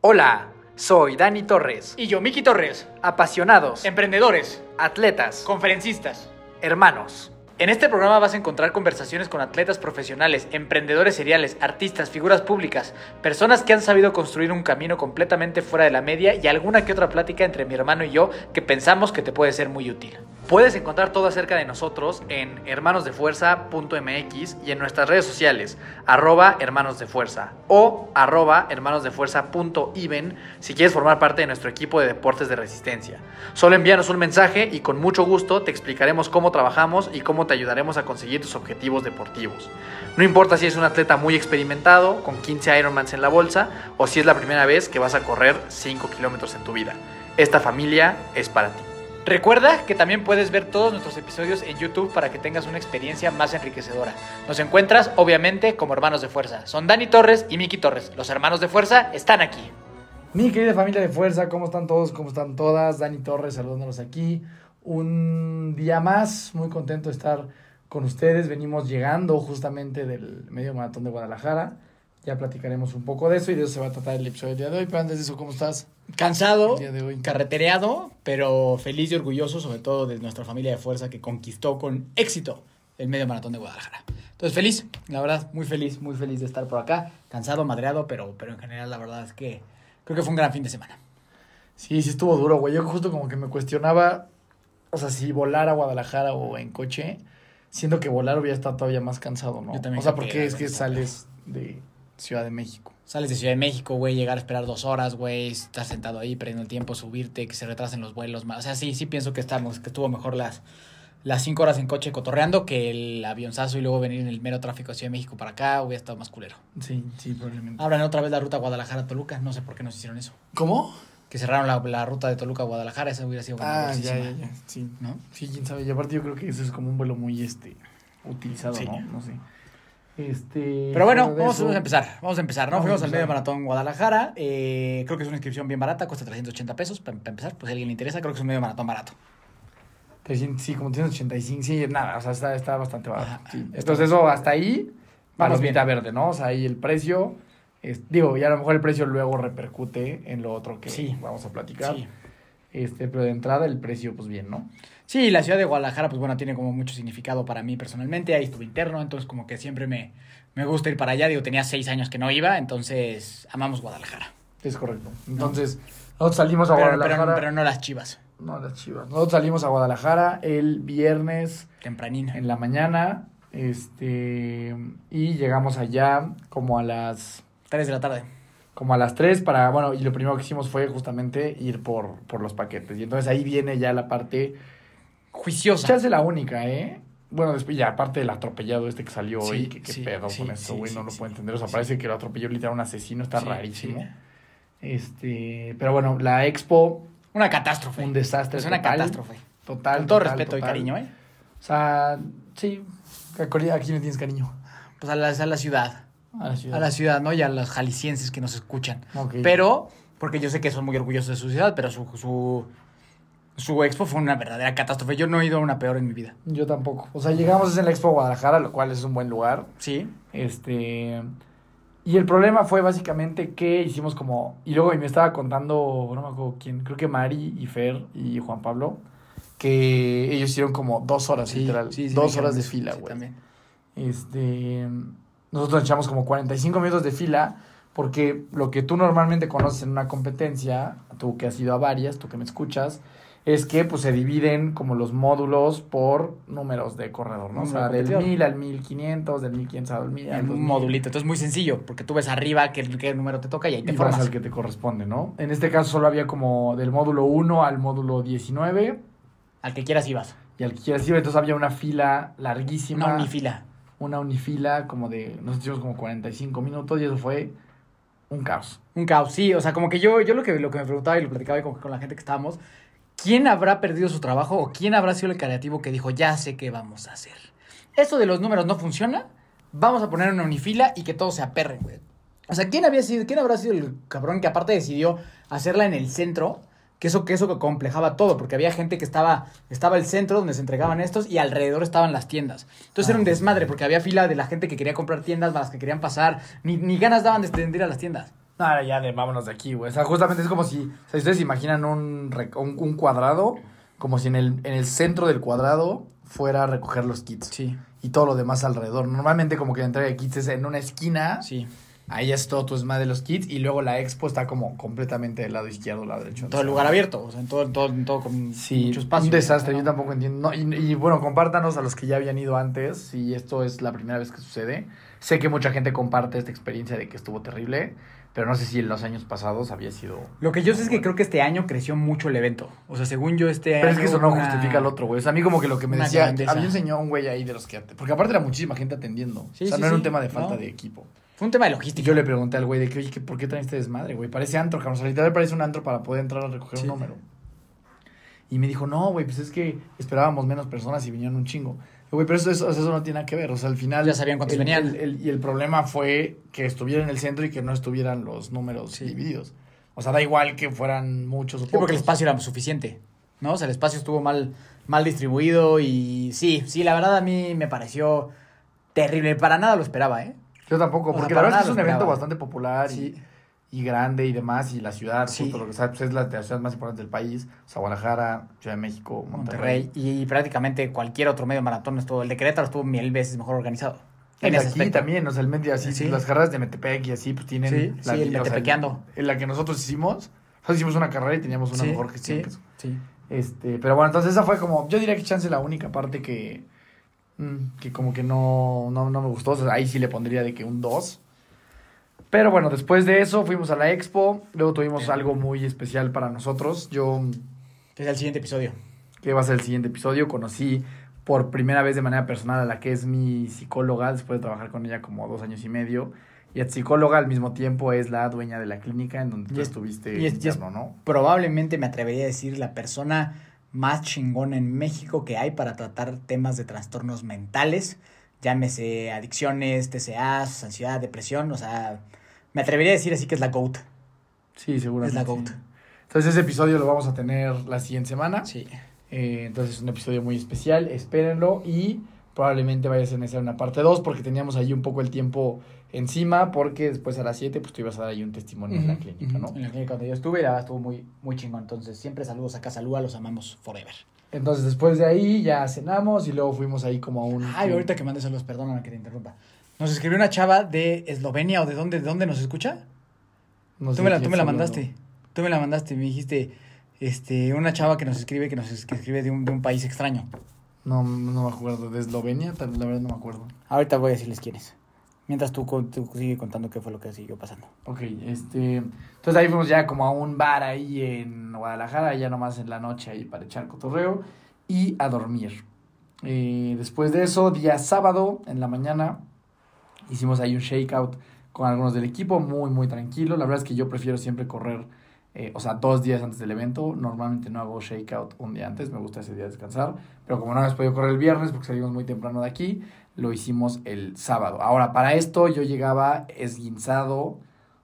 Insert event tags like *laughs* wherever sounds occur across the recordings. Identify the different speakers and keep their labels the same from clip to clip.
Speaker 1: Hola, soy Dani Torres.
Speaker 2: Y yo, Miki Torres.
Speaker 1: Apasionados,
Speaker 2: Emprendedores,
Speaker 1: atletas,
Speaker 2: conferencistas.
Speaker 1: hermanos.
Speaker 2: En este programa vas a encontrar conversaciones con atletas profesionales, emprendedores seriales, artistas, figuras públicas, personas que han sabido construir un camino completamente fuera de la media y alguna que otra plática entre mi hermano y yo que pensamos que te puede ser muy útil.
Speaker 1: Puedes encontrar todo acerca de nosotros en hermanosdefuerza.mx y en nuestras redes sociales, arroba hermanosdefuerza o arroba hermanosdefuerza.even si quieres formar parte de nuestro equipo de deportes de resistencia. Solo envíanos un mensaje y con mucho gusto te explicaremos cómo trabajamos y cómo te ayudaremos a conseguir tus objetivos deportivos. No importa si es un atleta muy experimentado, con 15 Ironmans en la bolsa, o si es la primera vez que vas a correr 5 kilómetros en tu vida. Esta familia es para ti.
Speaker 2: Recuerda que también puedes ver todos nuestros episodios en YouTube para que tengas una experiencia más enriquecedora. Nos encuentras, obviamente, como hermanos de fuerza. Son Dani Torres y Miki Torres. Los hermanos de fuerza están aquí.
Speaker 3: Mi querida familia de fuerza, ¿cómo están todos? ¿Cómo están todas? Dani Torres saludándolos aquí. Un día más, muy contento de estar con ustedes. Venimos llegando justamente del medio maratón de Guadalajara. Ya platicaremos un poco de eso y de eso se va a tratar el episodio del día de hoy. Pero antes de eso, ¿cómo estás?
Speaker 2: Cansado,
Speaker 3: El día de hoy.
Speaker 2: carretereado, pero feliz y orgulloso, sobre todo de nuestra familia de fuerza que conquistó con éxito el medio maratón de Guadalajara. Entonces, feliz, la verdad, muy feliz, muy feliz de estar por acá. Cansado, madreado, pero, pero en general, la verdad es que creo que fue un gran fin de semana.
Speaker 3: Sí, sí estuvo duro, güey. Yo justo como que me cuestionaba, o sea, si volar a Guadalajara o en coche, siento que volar hubiera estado todavía más cansado, ¿no?
Speaker 2: Yo también
Speaker 3: o sea, porque es que sales de Ciudad de México.
Speaker 2: Sales de Ciudad de México, güey, llegar a esperar dos horas, güey, estar sentado ahí, perdiendo el tiempo, subirte, que se retrasen los vuelos. más. O sea, sí, sí pienso que estamos, que estuvo mejor las, las cinco horas en coche cotorreando que el avionzazo y luego venir en el mero tráfico de Ciudad de México para acá, hubiera estado más culero.
Speaker 3: Sí, sí, probablemente.
Speaker 2: Abran otra vez la ruta Guadalajara-Toluca, no sé por qué nos hicieron eso.
Speaker 3: ¿Cómo?
Speaker 2: Que cerraron la, la ruta de Toluca a Guadalajara, esa hubiera sido
Speaker 3: Ah, ya, ya, ya, sí.
Speaker 2: ¿no?
Speaker 3: Sí, quién sabe. Y aparte yo creo que eso es como un vuelo muy, este, utilizado,
Speaker 2: Sí.
Speaker 3: ¿no? No sé. Este...
Speaker 2: Pero bueno, vamos,
Speaker 3: eso-
Speaker 2: vamos a empezar. Vamos a empezar, ¿no?
Speaker 3: Vamos
Speaker 2: Fuimos al medio maratón Guadalajara. eh, creo que es una inscripción bien barata, cuesta 380 pesos para empezar. Pues si a alguien le interesa, creo que es un medio maratón barato.
Speaker 3: 300, sí, como 385, sí, nada, o sea, está, está bastante barato. Sí. Entonces eso hasta ahí,
Speaker 2: Vamos bien.
Speaker 3: bien. verde, ¿no? O sea, ahí el precio, es- digo, y a lo mejor el precio luego repercute en lo otro que
Speaker 2: Sí.
Speaker 3: vamos a platicar.
Speaker 2: Sí.
Speaker 3: Este, pero de entrada el precio, pues bien, ¿no?
Speaker 2: Sí, la ciudad de Guadalajara, pues bueno, tiene como mucho significado para mí personalmente. Ahí estuve interno, entonces como que siempre me, me gusta ir para allá. Digo, tenía seis años que no iba, entonces amamos Guadalajara.
Speaker 3: Es correcto. Entonces, nosotros salimos a
Speaker 2: Pero,
Speaker 3: Guadalajara.
Speaker 2: pero, pero no las chivas,
Speaker 3: No, las chivas. Nosotros salimos a Guadalajara el viernes
Speaker 2: tempranina.
Speaker 3: en la mañana. Este. Y llegamos allá como a las.
Speaker 2: Tres de la tarde.
Speaker 3: Como a las 3 para. Bueno, y lo primero que hicimos fue justamente ir por, por los paquetes. Y entonces ahí viene ya la parte.
Speaker 2: Juiciosa.
Speaker 3: Chance la única, ¿eh? Bueno, después ya aparte del atropellado este que salió
Speaker 2: Sí,
Speaker 3: hoy, que qué
Speaker 2: sí,
Speaker 3: pedo
Speaker 2: sí,
Speaker 3: con eso,
Speaker 2: sí,
Speaker 3: güey, no lo puedo entender. O sea, parece que lo atropelló literal un asesino, está rarísimo. Este, pero bueno, la expo,
Speaker 2: Una catástrofe.
Speaker 3: un desastre
Speaker 2: Es una
Speaker 3: total.
Speaker 2: catástrofe.
Speaker 3: Total.
Speaker 2: Con todo
Speaker 3: total,
Speaker 2: respeto y cariño, ¿eh?
Speaker 3: O sea, sí, ¿a Corea- ¿a quién le tienes cariño?
Speaker 2: Pues a la, a la ciudad.
Speaker 3: A la ciudad.
Speaker 2: A la ciudad, ¿no? Y a los jaliscienses que nos escuchan. Pero, porque yo sé que son muy orgullosos de su ciudad, pero su, su, su expo fue una verdadera catástrofe. Yo no he ido a una peor en mi vida.
Speaker 3: Yo tampoco. O sea, llegamos en la Expo Guadalajara, lo cual es un buen lugar.
Speaker 2: Sí.
Speaker 3: Este. Y el problema fue básicamente que hicimos como. Y luego me estaba contando, no me acuerdo quién, creo que Mari y Fer y Juan Pablo, que ellos hicieron como dos horas, literal.
Speaker 2: sí, sí,
Speaker 3: dos horas de fila,
Speaker 2: sí,
Speaker 3: güey.
Speaker 2: también.
Speaker 3: Este. Nosotros echamos como 45 minutos de fila. Porque lo que tú normalmente conoces en una competencia, tú que has ido a varias, tú que me escuchas, es que pues se dividen como los módulos por números de corredor, ¿no? O sea,
Speaker 2: de
Speaker 3: del
Speaker 2: competidor.
Speaker 3: 1000 al 1500, del 1500 al 1000 al
Speaker 2: En un
Speaker 3: 2000.
Speaker 2: modulito. Entonces es muy sencillo, porque tú ves arriba qué, qué número te toca y ahí te
Speaker 3: y vas
Speaker 2: formas.
Speaker 3: al que te corresponde, ¿no? En este caso solo había como del módulo 1 al módulo 19
Speaker 2: Al que quieras ibas.
Speaker 3: y al que quieras ir, entonces había una fila larguísima.
Speaker 2: Una unifila.
Speaker 3: Una unifila como de, nos hicimos como 45 minutos y eso fue un caos.
Speaker 2: Un caos, sí. O sea, como que yo, yo lo, que, lo que me preguntaba y lo platicaba con, con la gente que estábamos, ¿quién habrá perdido su trabajo o quién habrá sido el creativo que dijo, ya sé qué vamos a hacer? Eso de los números no funciona. Vamos a poner una unifila y que todos se aperren, güey. O sea, ¿quién había sido, quién habrá sido el cabrón que aparte decidió hacerla en el centro? Que eso, que eso que complejaba todo, porque había gente que estaba, estaba el centro donde se entregaban estos y alrededor estaban las tiendas. Entonces era un desmadre, porque había fila de la gente que quería comprar tiendas, más las que querían pasar, ni, ni ganas daban de ir a las tiendas.
Speaker 3: No, ya de vámonos de aquí, güey. O sea, justamente es como si, o sea, ustedes imaginan un, rec- un, un cuadrado, como si en el, en el centro del cuadrado fuera a recoger los kits.
Speaker 2: Sí,
Speaker 3: Y todo lo demás alrededor. Normalmente como que la entrega de kits es en una esquina.
Speaker 2: sí.
Speaker 3: Ahí es todo tu esma de los kits. Y luego la expo está como completamente del lado izquierdo, lado derecho.
Speaker 2: Todo el lugar abierto, o sea, en todo, en todo, en todo con
Speaker 3: Sí,
Speaker 2: mucho espacio.
Speaker 3: un desastre,
Speaker 2: ¿no?
Speaker 3: yo tampoco entiendo. No, y, y, bueno, compártanos a los que ya habían ido antes, si esto es la primera vez que sucede. Sé que mucha gente comparte esta experiencia de que estuvo terrible, pero no sé si en los años pasados había sido...
Speaker 2: Lo que yo sé es que creo que este año creció mucho el evento. O sea, según yo, este año.
Speaker 3: Pero es que eso no
Speaker 2: una-
Speaker 3: justifica al otro, güey. O sea, a mí como que lo que me
Speaker 2: una
Speaker 3: decía, había un señor, un güey ahí de los que... Porque aparte era muchísima gente atendiendo.
Speaker 2: Sí,
Speaker 3: o sea,
Speaker 2: sí,
Speaker 3: no era un tema de falta
Speaker 2: No.
Speaker 3: de equipo.
Speaker 2: Fue un tema de logística.
Speaker 3: yo le pregunté al güey de que, oye, ¿qué- ¿por qué traen este desmadre, güey? Parece antro, cabrón. O sea, literal parece un antro para poder entrar a recoger
Speaker 2: Sí.
Speaker 3: un número. Y me dijo, no, güey, pues es que esperábamos menos personas y vinieron un chingo. Güey, pero eso, eso, eso no tiene nada que ver. O sea, al final.
Speaker 2: Ya sabían cuántos
Speaker 3: el-
Speaker 2: venían.
Speaker 3: y el problema fue que estuviera en el centro y que no estuvieran los números
Speaker 2: Sí.
Speaker 3: divididos. O sea, da igual que fueran muchos o
Speaker 2: Sí, porque el espacio era suficiente, ¿no? O sea, el espacio estuvo mal, mal distribuido y sí, sí, la verdad a mí me pareció terrible. Para nada lo esperaba, ¿eh?
Speaker 3: Yo tampoco,
Speaker 2: O sea,
Speaker 3: porque la verdad es que es un evento bastante popular
Speaker 2: Sí.
Speaker 3: y, y grande y demás. Y la ciudad,
Speaker 2: Sí.
Speaker 3: justo lo que sabes, pues es la de las ciudades más importantes del país. O sea, Guadalajara, Ciudad de México, Monterrey.
Speaker 2: Monterrey y, prácticamente cualquier otro medio maratón estuvo. El de Querétaro estuvo mil veces mejor organizado. En ese
Speaker 3: aquí
Speaker 2: aspecto.
Speaker 3: también, o sea, el medio así,
Speaker 2: Sí.
Speaker 3: las carreras de Metepec y así, pues tienen...
Speaker 2: Sí, el
Speaker 3: o sea. En la que nosotros hicimos, nosotros hicimos una carrera y teníamos una mejor gestión
Speaker 2: sí,
Speaker 3: que eso.
Speaker 2: sí.
Speaker 3: Este, pero bueno, entonces esa fue como, yo diría que chance la única parte que, que como que no, no, no me gustó, o sea, ahí sí le pondría de que un 2. Pero bueno, después de eso fuimos a la expo, luego tuvimos algo muy especial para nosotros. Yo,
Speaker 2: Es el siguiente episodio.
Speaker 3: que va a ser el siguiente episodio, conocí por primera vez de manera personal a la que es mi psicóloga, después de trabajar con ella como dos años y medio. Y es psicóloga al mismo tiempo es la dueña de la clínica en donde tú
Speaker 2: es-
Speaker 3: estuviste
Speaker 2: y es- y es-
Speaker 3: interno, ¿no?
Speaker 2: Probablemente me atrevería a decir la persona más chingona en México que hay para tratar temas de trastornos mentales, llámese adicciones, TCAs, ansiedad, depresión, o sea, me atrevería a decir así que es la GOAT.
Speaker 3: Sí, seguramente.
Speaker 2: Es la GOAT.
Speaker 3: sí. Entonces ese episodio lo vamos a tener la siguiente semana.
Speaker 2: Sí.
Speaker 3: Eh, entonces es un episodio muy especial, espérenlo y probablemente vaya a ser una parte 2 porque teníamos ahí un poco el tiempo encima porque después a las 7 pues tú ibas a dar ahí un testimonio en la clínica, ¿no?
Speaker 2: En la clínica donde yo estuve, la verdad estuvo muy, muy chingón. Entonces, siempre saludos a Casa Lua, los amamos forever.
Speaker 3: Entonces después de ahí ya cenamos y luego fuimos ahí como a un...
Speaker 2: Ay, ahorita que mandes saludos, perdóname que te interrumpa. Nos escribió una chava de Eslovenia o de dónde, de dónde nos escucha.
Speaker 3: no sé
Speaker 2: tú me la, tú me la mandaste. Tú me la mandaste. Me dijiste, este, una chava que nos escribe, que nos que escribe de un, de un país extraño.
Speaker 3: No, no me acuerdo, de Eslovenia, la verdad no me acuerdo.
Speaker 2: Ahorita voy a decirles quién es. Mientras tú, tú sigue contando qué fue lo que siguió pasando.
Speaker 3: Ok, este... Entonces ahí fuimos ya como a un bar ahí en Guadalajara, ya nomás en la noche ahí para echar cotorreo y a dormir. Eh, después de eso, día sábado en la mañana, hicimos ahí un shakeout con algunos del equipo, muy, muy tranquilo. La verdad es que yo prefiero siempre correr, eh, o sea, dos días antes del evento. Normalmente no hago shakeout un día antes, me gusta ese día descansar. Pero como no hemos podido correr el viernes porque salimos muy temprano de aquí, lo hicimos el sábado. Ahora, para esto yo llegaba esguinzado, o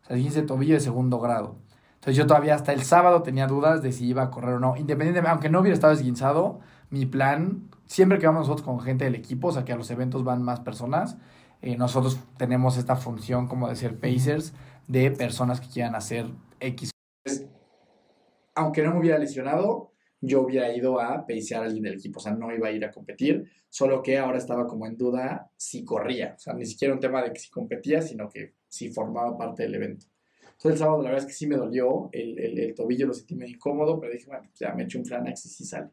Speaker 3: sea, esguince de tobillo de segundo grado. Entonces yo todavía hasta el sábado tenía dudas de si iba a correr o no. Independientemente, aunque no hubiera estado esguinzado, mi plan, siempre que vamos nosotros con gente del equipo, o sea que a los eventos van más personas, eh, nosotros tenemos esta función como de ser pacers de personas que quieran hacer X. Aunque no me hubiera lesionado, yo hubiera ido a pacear a alguien del equipo, o sea, no iba a ir a competir, solo que ahora estaba como en duda si corría, o sea, ni siquiera un tema de que si competía, sino que si formaba parte del evento. Entonces el sábado la verdad es que sí me dolió, el, tobillo lo sentí medio incómodo, pero dije, bueno, pues ya me echo un Flanax y sí sale.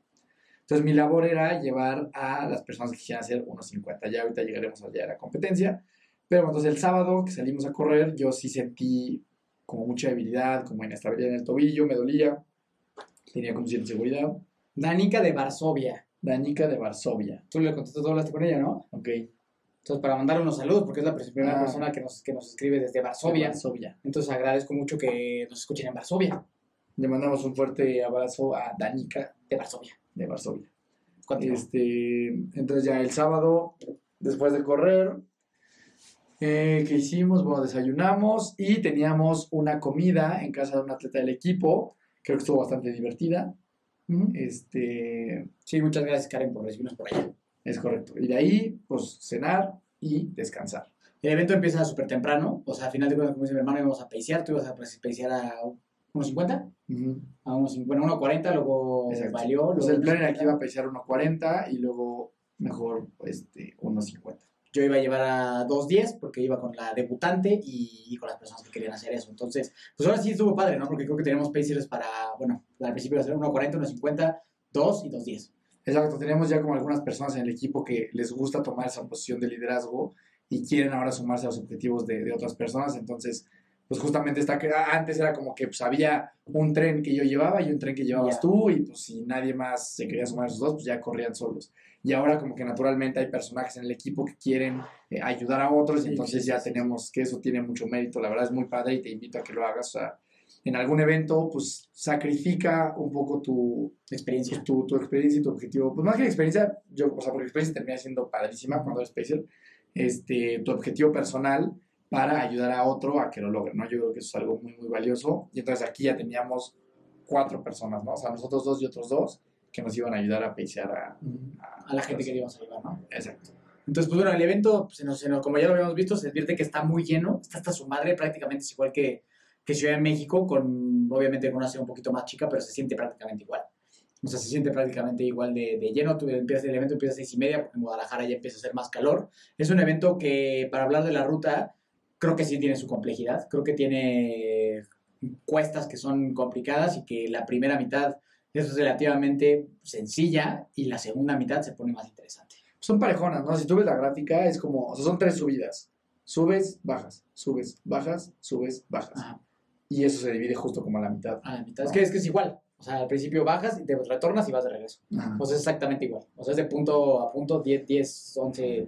Speaker 3: Entonces mi labor era llevar a las personas que quisieran hacer 1.50, ya ahorita llegaremos allá a la competencia, pero entonces el sábado que salimos a correr, yo sí sentí como mucha debilidad, como inestabilidad en el tobillo, me dolía, tenía como cierta inseguridad.
Speaker 2: Danica de Varsovia.
Speaker 3: Danica de Varsovia,
Speaker 2: Tú le contaste, tú hablaste con ella, ¿no?
Speaker 3: ok.
Speaker 2: Entonces, para mandarle unos saludos, porque es la primera
Speaker 3: Ah.
Speaker 2: persona que nos, que nos escribe desde
Speaker 3: De
Speaker 2: Varsovia.
Speaker 3: Varsovia.
Speaker 2: Entonces, agradezco mucho que nos escuchen en Varsovia.
Speaker 3: Le mandamos un fuerte abrazo a Danica
Speaker 2: De Varsovia.
Speaker 3: de Varsovia.
Speaker 2: Continúa.
Speaker 3: Este, entonces ya el sábado, después de correr, eh, ¿qué hicimos? Bueno, desayunamos y teníamos una comida en casa de un atleta del equipo. Creo que estuvo bastante divertida. Este,
Speaker 2: Sí, muchas gracias, Karen, por recibirnos por allá.
Speaker 3: es correcto. Y de ahí, pues cenar y descansar.
Speaker 4: El evento empieza súper temprano, o sea, al final de cuentas, como dice mi hermano, íbamos a pasear, tú ibas a pasear a unos 50,
Speaker 3: Ujú.
Speaker 4: a unos 50, 1.40, luego
Speaker 3: Exacto.
Speaker 4: valió.
Speaker 3: Pues
Speaker 4: luego
Speaker 3: el plan era que
Speaker 4: 50.
Speaker 3: iba a pesar 1.40 y luego mejor este, 1.50.
Speaker 4: Yo iba a llevar a 2.10 porque iba con la debutante y, con las personas que querían hacer eso. Entonces, pues ahora sí estuvo padre, ¿no? Porque creo que tenemos pacers para, bueno, al principio iba a ser 1.40, 1.50, 2 y 2.10.
Speaker 3: Exacto, tenemos ya como algunas personas en el equipo que les gusta tomar esa posición de liderazgo y quieren ahora sumarse a los objetivos de, de otras personas. Entonces, pues justamente está que antes era como que pues, había un tren que yo llevaba y un tren que llevabas
Speaker 4: Ya.
Speaker 3: tú y pues si nadie más se quería sumar a esos dos, pues ya corrían solos. Y ahora como que naturalmente hay personajes en el equipo que quieren eh, ayudar a otros y entonces ya tenemos que eso tiene mucho mérito. La verdad es muy padre y te invito a que lo hagas. O sea, en algún evento, pues sacrifica un poco tu,
Speaker 4: Experiencia.
Speaker 3: tu, tu experiencia y tu objetivo. Pues más que la experiencia, yo, o sea, porque la experiencia termina siendo padrísima cuando eres special, este, tu objetivo personal para ayudar a otro a que lo logre, ¿no? Yo creo que eso es algo muy, muy valioso. Y entonces aquí ya teníamos cuatro personas, ¿no? O sea, nosotros dos y otros dos que nos iban a ayudar a pasear a,
Speaker 4: A la gente que íbamos a llevar, ¿no?
Speaker 3: Exacto.
Speaker 4: Entonces, pues bueno, el evento, nos- como ya lo habíamos visto, se advierte que está muy lleno. Está hasta su madre, prácticamente es igual que, que Ciudad de México, con obviamente con una ciudad un poquito más chica, pero se siente prácticamente igual. O sea, se siente prácticamente igual de, de lleno. Tú empiezas, el evento empieza a seis y media, porque en Guadalajara ya empieza a hacer más calor. Es un evento que, para hablar de la ruta, creo que sí tiene su complejidad. Creo que tiene cuestas que son complicadas y que la primera mitad es relativamente sencilla y la segunda mitad se pone más interesante.
Speaker 3: Son parejonas, ¿no? Si tú ves la gráfica, es como, o sea, son tres subidas. Subes, bajas, subes, bajas, subes, bajas.
Speaker 4: Ajá.
Speaker 3: Y eso se divide justo como a la mitad.
Speaker 4: A la mitad. Es, que, es que es igual. O sea, al principio bajas y te retornas y vas de regreso.
Speaker 3: Ajá.
Speaker 4: Sea, es exactamente igual. O sea, es de punto a punto 10, 10, 11,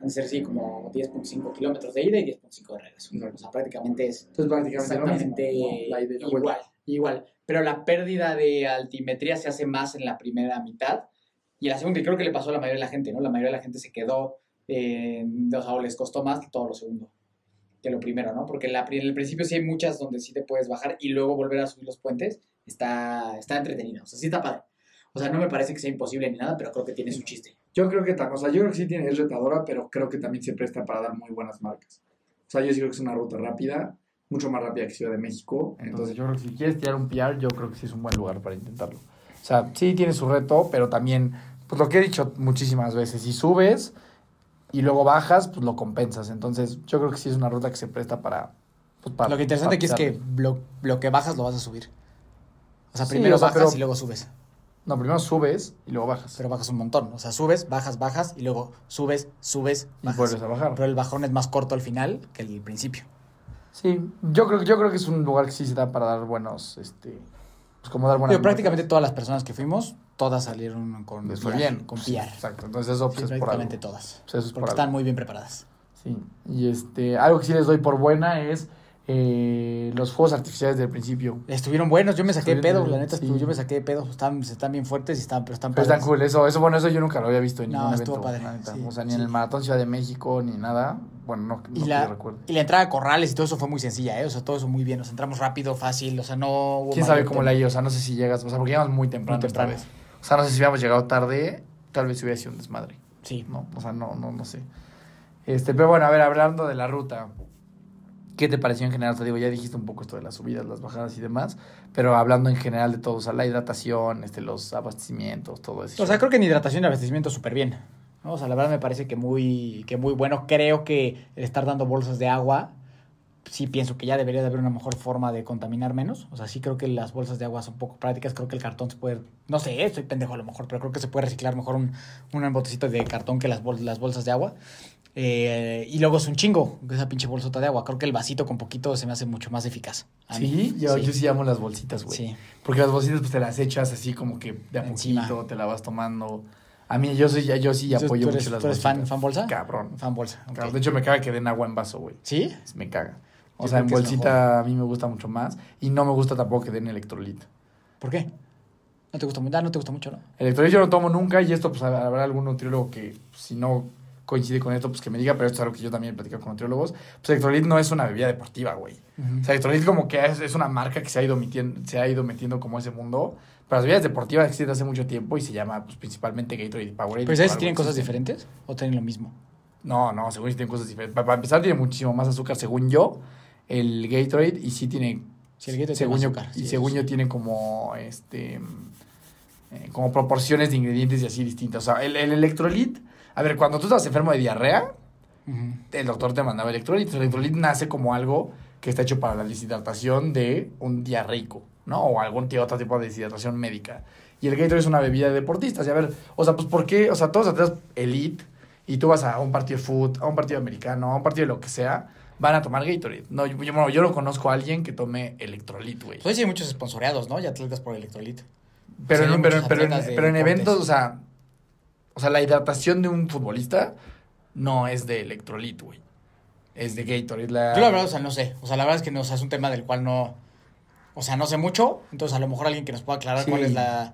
Speaker 4: han de ser sí, como 10.5 kilómetros de ida y 10.5 de regreso.
Speaker 3: Exacto.
Speaker 4: O sea, prácticamente es
Speaker 3: Entonces prácticamente lo mismo,
Speaker 4: exactamente
Speaker 3: ¿no? La ida la
Speaker 4: igual, igual. Pero la pérdida de altimetría se hace más en la primera mitad y la segunda, y creo que le pasó a la mayoría de la gente, ¿no? La mayoría de la gente se quedó, eh, o sea, o les costó más todo lo segundo que lo primero, ¿no? Porque en, la, en el principio sí hay muchas donde sí te puedes bajar y luego volver a subir los puentes. Está, está entretenido, o sea, sí está padre. O sea, no me parece que sea imposible ni nada, pero creo que tiene su chiste.
Speaker 3: Yo creo que o sea, yo creo que sí tiene, es retadora, pero creo que también se presta para dar muy buenas marcas. O sea, yo sí creo que es una ruta rápida, mucho más rápida que Ciudad de México. Entonces, yo creo que si quieres tirar un PR, yo creo que sí es un buen lugar para intentarlo. O sea, sí tiene su reto, pero también, pues lo que he dicho muchísimas veces, si subes y luego bajas, pues lo compensas. Entonces, yo creo que sí es una ruta que se presta para... pues, para
Speaker 2: Lo que interesante
Speaker 3: para
Speaker 2: aquí es que lo, lo que bajas lo vas a subir. O sea,
Speaker 3: Sí,
Speaker 2: primero
Speaker 3: o sea,
Speaker 2: bajas
Speaker 3: pero-
Speaker 2: y luego subes.
Speaker 3: No, primero subes y luego bajas.
Speaker 2: Pero bajas un montón. O sea, subes, bajas, bajas y luego subes, subes,
Speaker 3: y vuelves a bajar.
Speaker 2: Pero el bajón es más corto al final que el principio.
Speaker 3: Sí, yo creo, yo creo que es un lugar que sí se da para dar buenos, este, pues como dar buenas
Speaker 2: Digo, prácticamente todas las personas que fuimos, todas salieron con PR,
Speaker 3: bien.
Speaker 2: Con
Speaker 3: Sí,
Speaker 2: PR.
Speaker 3: exacto. Entonces eso pues,
Speaker 2: Sí,
Speaker 3: es por
Speaker 2: prácticamente
Speaker 3: algo.
Speaker 2: todas.
Speaker 3: Pues, eso es por
Speaker 2: Porque
Speaker 3: algo.
Speaker 2: están muy bien preparadas.
Speaker 3: Sí. Y este, algo que sí les doy por buena es eh, los fuegos artificiales del principio.
Speaker 2: Estuvieron buenos, yo me saqué de pedo, la neta,
Speaker 3: sí.
Speaker 2: estuvo- yo me saqué de pedo. Están, están bien fuertes y están, pero están
Speaker 3: Pero están cool, eso, eso, bueno, eso yo nunca lo había visto en
Speaker 2: No,
Speaker 3: ningún
Speaker 2: estuvo
Speaker 3: evento.
Speaker 2: padre,
Speaker 3: la neta.
Speaker 2: sí,
Speaker 3: o sea, ni
Speaker 2: sí.
Speaker 3: en el Maratón Ciudad de México, ni nada. Bueno, no, no
Speaker 2: Y la,
Speaker 3: recuerde.
Speaker 2: y la entrada a corrales y todo eso fue muy sencilla, ¿eh? O sea, todo eso muy bien. Nos entramos rápido, fácil, o sea, no hubo
Speaker 3: ¿Quién sabe cómo la iba? O sea, no sé si llegas, o sea, porque llegamos muy temprano,
Speaker 2: Muy temprano.
Speaker 3: esta vez. O sea, no sé si hubiéramos llegado tarde, tal vez hubiera sido un desmadre.
Speaker 2: Sí.
Speaker 3: No, o sea, no, no, no sé. Este, pero bueno, a ver, hablando de la ruta, ¿qué te pareció en general? Sea, digo, ya dijiste un poco esto de las subidas, las bajadas y demás, pero hablando en general de todo, o sea, la hidratación, este, los abastecimientos, todo eso.
Speaker 2: O sea, creo que en hidratación y abastecimiento súper bien. O sea, la verdad me parece que muy, que muy bueno. Creo que el estar dando bolsas de agua, sí pienso que ya debería de haber una mejor forma de contaminar menos. O sea, sí creo que las bolsas de agua son poco prácticas. Creo que el cartón se puede, no sé, estoy pendejo a lo mejor, pero creo que se puede reciclar mejor un, un botecito de cartón que las, bol- las bolsas de agua. Eh, y luego es un chingo esa pinche bolsota de agua. Creo que el vasito con poquito se me hace mucho más eficaz. a mí.
Speaker 3: Sí, yo sí. yo sí amo las bolsitas, güey.
Speaker 2: Sí.
Speaker 3: Porque las bolsitas pues te las echas así como que de a
Speaker 2: Encima.
Speaker 3: poquito, te la vas tomando. A mí, yo soy, yo sí
Speaker 2: ¿Tú-
Speaker 3: apoyo
Speaker 2: tú eres-
Speaker 3: mucho las
Speaker 2: tú eres
Speaker 3: bolsitas.
Speaker 2: fan- fan bolsa?
Speaker 3: Cabrón.
Speaker 2: Fan bolsa.
Speaker 3: Cabrón. De hecho, me caga que den agua en vaso, güey.
Speaker 2: ¿Sí?
Speaker 3: Me caga. O
Speaker 2: Yo
Speaker 3: sea, en bolsita a mí me gusta mucho más. Y no me gusta tampoco que den electrolit.
Speaker 2: ¿Por qué? ¿No te gusta mucho? Ah, no te gusta mucho, ¿no?
Speaker 3: Electrolit yo no tomo nunca y esto pues habrá algún nutriólogo que pues, si no coincide con esto pues que me diga, pero esto es algo que yo también he platicado con nutriólogos. Pues electrolit no es una bebida deportiva, güey. O sea, electrolit como que es, es una marca que se ha ido metiendo, se ha ido metiendo como ese mundo. Pero las bebidas deportivas existen hace mucho tiempo y se llama pues, principalmente Gatorade y Powerade.
Speaker 2: ¿Pero
Speaker 3: y
Speaker 2: sabes si tienen cosas diferentes o tienen lo mismo?
Speaker 3: No, no, según yo tiene cosas diferentes. Pa- Para, empezar, tiene muchísimo más azúcar, según yo, el Gatorade, y sí tiene,
Speaker 2: Sí, el Gatorade
Speaker 3: según
Speaker 2: tiene
Speaker 3: yo,
Speaker 2: azúcar,
Speaker 3: y
Speaker 2: sí,
Speaker 3: según yo tiene como, este, eh, como proporciones de ingredientes y así distintas. O sea, el, el electrolit, a ver, cuando tú estás enfermo de diarrea, el doctor te mandaba electrolit. El electrolit nace como algo que está hecho para la deshidratación de un diarreico, ¿no? O algún tío, otro tipo de deshidratación médica. Y el Gatorade es una bebida de deportistas. Y a ver, o sea, pues ¿por qué? O sea, todos atletas elite y tú vas a un partido de fútbol, a un partido americano, a un partido de lo que sea, van a tomar Gatorade. No, yo, yo, bueno, yo no conozco a alguien que tome electrolit, güey.
Speaker 2: Pues hoy sí hay muchos esponsoreados, ¿no? Y atletas por electrolito.
Speaker 3: Pero, en, pero,
Speaker 2: muchos
Speaker 3: pero, en,
Speaker 2: atletas de
Speaker 3: pero en
Speaker 2: deportes.
Speaker 3: eventos, o sea, o sea, la hidratación de un futbolista no es de electrolit, güey. Es de Gatorade. La...
Speaker 2: Yo la verdad, o sea, no sé. O sea, la verdad es que no, o sea, es un tema del cual no... O sea, no sé mucho. Entonces, a lo mejor alguien que nos pueda aclarar
Speaker 3: Sí.
Speaker 2: cuál es la...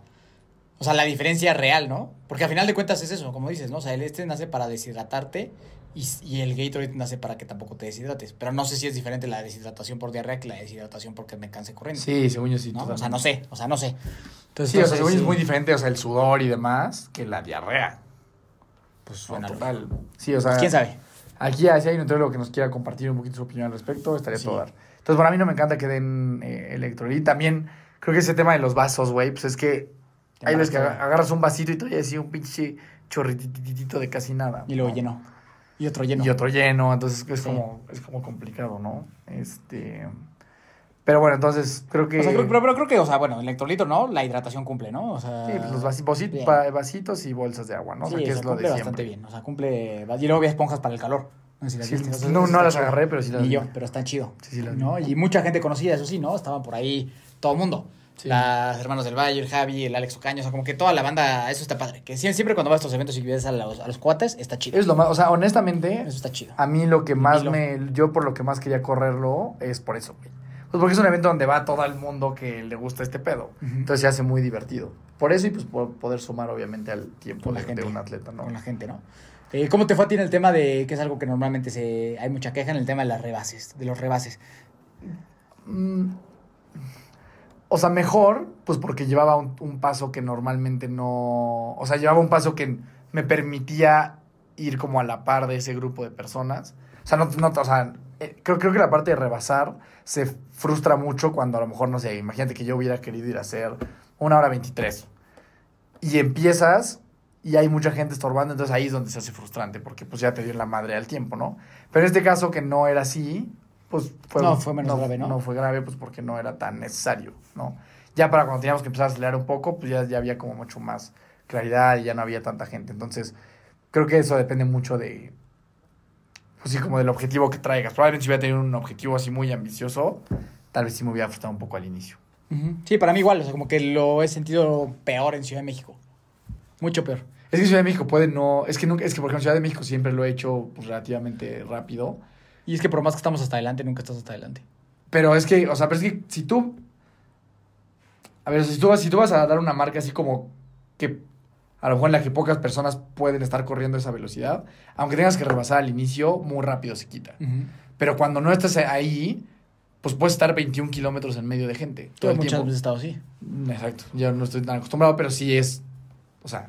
Speaker 2: O sea, la diferencia real, ¿no? Porque al final de cuentas es eso, como dices, ¿no? O sea, el este nace para deshidratarte y, y el Gatorade nace para que tampoco te deshidrates. Pero no sé si es diferente la deshidratación por diarrea que la deshidratación porque me canse corriendo.
Speaker 3: Sí, según yo sí.
Speaker 2: ¿no? O sea, no sé, o sea, no sé. Entonces,
Speaker 3: Sí, o sea, según yo es
Speaker 2: sí.
Speaker 3: muy diferente, o sea, el sudor y demás, que la diarrea.
Speaker 2: Pues
Speaker 3: No,
Speaker 2: suena
Speaker 3: total. Sí, o sea,
Speaker 2: Pues, ¿Quién sabe?
Speaker 3: aquí si hay un nutriólogo que nos quiera compartir un poquito su opinión al respecto, estaría
Speaker 2: Sí.
Speaker 3: todo dar. Entonces, bueno, a mí no me encanta que den eh, electrolit. También creo que ese tema de los vasos, güey, pues es que hay veces que agarras un vasito y todavía así un pinche chorrititito de casi nada.
Speaker 2: Y luego
Speaker 3: ¿no?
Speaker 2: lleno. Y otro lleno.
Speaker 3: Y otro lleno, entonces es,
Speaker 2: Sí.
Speaker 3: como, es como complicado, ¿no? Este... Pero bueno, entonces creo que...
Speaker 2: O sea, creo, pero, pero creo que, o sea, bueno, el electrolito, ¿no? La hidratación cumple, ¿no? O sea...
Speaker 3: Sí, pues los pa- vasitos y bolsas de agua, ¿no? O sea,
Speaker 2: sí,
Speaker 3: que es lo
Speaker 2: cumple
Speaker 3: de
Speaker 2: bastante
Speaker 3: siempre.
Speaker 2: bien. O sea, cumple... Y luego había esponjas para el calor. No, si las
Speaker 3: Sí, no, no las
Speaker 2: chido.
Speaker 3: agarré, pero sí las vi.
Speaker 2: yo, pero está chido.
Speaker 3: Sí, sí, las vi.
Speaker 2: ¿no? Y mucha gente conocida, eso sí, ¿no? Estaban por ahí todo el mundo.
Speaker 3: Sí.
Speaker 2: Las hermanos del Valle, el Javi, el Alex Ocaño, o sea, como que toda la banda, eso está padre. Que sie- siempre cuando vas a estos eventos y ves a los, a los cuates, está chido.
Speaker 3: Es lo más, o sea, honestamente,
Speaker 2: Eso está chido.
Speaker 3: a mí lo que más me, yo por lo que más quería correrlo es por eso, güey. Pues porque es un evento donde va todo el mundo que le gusta este pedo. Entonces se hace muy divertido. Por eso y pues por poder sumar obviamente al tiempo
Speaker 2: gente.
Speaker 3: de un atleta, ¿no?
Speaker 2: Con la gente, ¿no? Eh, ¿Cómo te fue a ti en el tema de, que es algo que normalmente se, hay mucha queja en el tema de las rebases, de los rebases?
Speaker 3: Mm, o sea, mejor, pues porque llevaba un, un paso que normalmente no. O sea, llevaba un paso que me permitía ir como a la par de ese grupo de personas. O sea, no, no o sea, eh, creo, creo que la parte de rebasar se frustra mucho cuando a lo mejor, no sé, imagínate que yo hubiera querido ir a hacer una hora 23. Y empiezas y hay mucha gente estorbando, entonces ahí es donde se hace frustrante, porque pues ya te dio la madre al tiempo, ¿no? Pero en este caso que no era así, pues fue,
Speaker 2: No, fue menos grave, ¿no?
Speaker 3: No fue grave, pues porque no era tan necesario, ¿no? Ya para cuando teníamos que empezar a acelerar un poco, pues ya, ya había como mucho más claridad y ya no había tanta gente. Entonces, creo que eso depende mucho de, pues sí, como del objetivo que traigas. Probablemente si hubiera tenido un objetivo así muy ambicioso, tal vez sí me hubiera frustrado un poco al inicio.
Speaker 2: Sí, para mí igual, o sea, como que lo he sentido peor en Ciudad de México. Mucho peor.
Speaker 3: Es que Ciudad de México puede no, es que nunca, es que por ejemplo Ciudad de México siempre lo he hecho pues, relativamente rápido.
Speaker 2: Y es que por más que estamos hasta adelante, nunca estás hasta adelante.
Speaker 3: Pero es que, o sea, pero es que si tú. A ver, si tú, vas, si tú vas a dar una marca así como que a lo mejor en la que pocas personas pueden estar corriendo esa velocidad, aunque tengas que rebasar al inicio, muy rápido se quita. Pero cuando no estás ahí, pues puedes estar 21 kilómetros en medio de gente. Todo el
Speaker 2: muchas
Speaker 3: tiempo.
Speaker 2: veces he estado así.
Speaker 3: Exacto. Yo no estoy tan acostumbrado, pero sí es. O sea,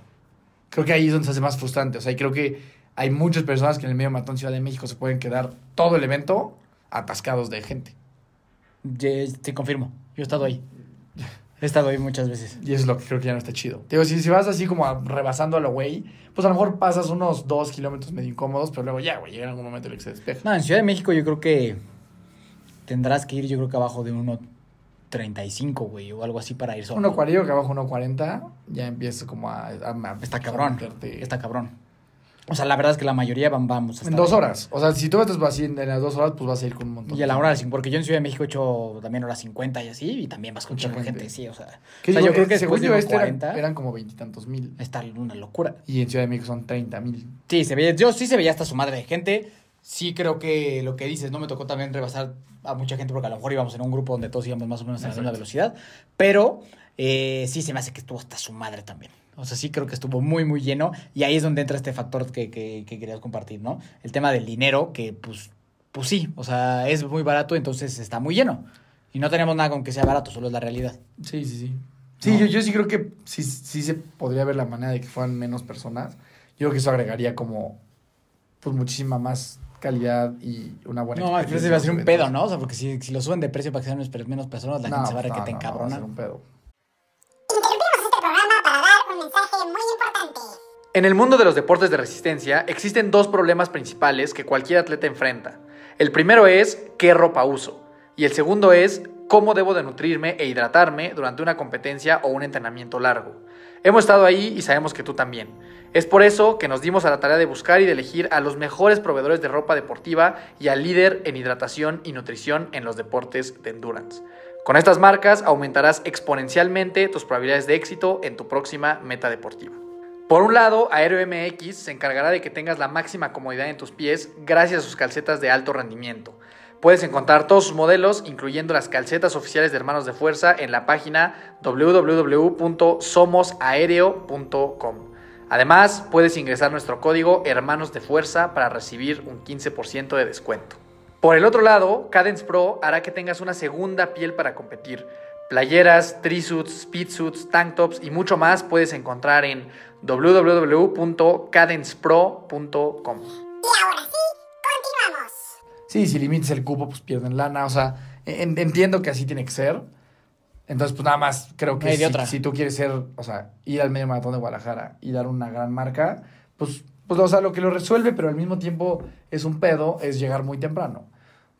Speaker 3: creo que ahí es donde se hace más frustrante. O sea, y creo que hay muchas personas que en el medio matón Ciudad de México se pueden quedar todo el evento atascados de gente.
Speaker 2: Te confirmo, yo he estado ahí. He estado ahí muchas veces.
Speaker 3: Y eso es lo que creo que ya no está chido. Digo, si, si vas así como a- rebasando a lo güey, pues a lo mejor pasas unos dos kilómetros medio incómodos, pero luego ya, güey, llega algún momento en el que se despeja.
Speaker 2: No, en Ciudad de México yo creo que tendrás que ir, yo creo que abajo de 1.35, güey, o algo así para ir solo.
Speaker 3: 1.40, que abajo 1.40, ya empieza como a... a- a-
Speaker 2: Está cabrón, está cabrón. O sea, la verdad es que la mayoría van, vamos. hasta
Speaker 3: En dos horas. O sea, si tú estás así en, las dos horas, pues vas a ir con un montón.
Speaker 2: Y a la hora, de- porque yo en Ciudad de México he hecho también horas 50 y así, y también vas con
Speaker 3: Mucha
Speaker 2: gente.
Speaker 3: gente.
Speaker 2: sí, o sea. O yo creo que
Speaker 3: según yo este eran,
Speaker 2: 40
Speaker 3: eran como veintitantos mil.
Speaker 2: está una locura.
Speaker 3: Y en Ciudad de México son 30 mil.
Speaker 2: Sí, se veía, yo sí se veía hasta su madre de gente. Sí creo que lo que dices, no me tocó también rebasar a mucha gente porque a lo mejor íbamos en un grupo donde todos íbamos más o menos a la misma velocidad. Pero eh, sí se me hace que estuvo hasta su madre también. O sea, sí creo que estuvo muy, muy lleno. Y ahí es donde entra este factor que, que, que querías compartir, ¿no? El tema del dinero, que pues, pues sí, o sea, es muy barato, entonces está muy lleno. Y no tenemos nada con que sea barato, solo es la realidad.
Speaker 3: Sí, sí, sí. Sí,
Speaker 2: No.
Speaker 3: yo, yo sí creo que sí, sí se podría ver la manera de que fueran menos personas. Yo creo que eso agregaría como pues muchísima más calidad y una buena
Speaker 2: No,
Speaker 3: experiencia
Speaker 2: después iba a ser un pedo. ¿no? O sea, porque si, si lo suben de precio para que sean menos- menos personas, la
Speaker 3: No,
Speaker 2: gente se va a
Speaker 3: no,
Speaker 2: que te
Speaker 3: no, va a
Speaker 2: encabrona.
Speaker 3: ser un pedo.
Speaker 5: Muy importante.
Speaker 1: En el mundo de los deportes de resistencia existen dos problemas principales que cualquier atleta enfrenta. El primero es qué ropa uso y el segundo es cómo debo de nutrirme e hidratarme durante una competencia o un entrenamiento largo. Hemos estado ahí y sabemos que tú también. Es por eso que nos dimos a la tarea de buscar y de elegir a los mejores proveedores de ropa deportiva y al líder en hidratación y nutrición en los deportes de endurance. Con estas marcas aumentarás exponencialmente tus probabilidades de éxito en tu próxima meta deportiva. Por un lado, Aero MX se encargará de que tengas la máxima comodidad en tus pies gracias a sus calcetas de alto rendimiento. Puedes encontrar todos sus modelos, incluyendo las calcetas oficiales de Hermanos de Fuerza, en la página www.somosaereo.com. Además, puedes ingresar nuestro código Hermanos de Fuerza para recibir un 15% de descuento. Por el otro lado, Cadence Pro hará que tengas una segunda piel para competir. Playeras, trisuits, speedsuits, tank tops y mucho más puedes encontrar en www.cadencepro.com.
Speaker 5: Y ahora sí, continuamos.
Speaker 3: Sí, si limites el cupo, pues pierden lana. O sea, en- entiendo que así tiene que ser. Entonces, pues nada más creo que
Speaker 2: No
Speaker 3: si,
Speaker 2: otra.
Speaker 3: si tú quieres ser, o sea, ir al medio maratón de Guadalajara y dar una gran marca, pues, pues, o sea, lo que lo resuelve, pero al mismo tiempo es un pedo, es llegar muy temprano.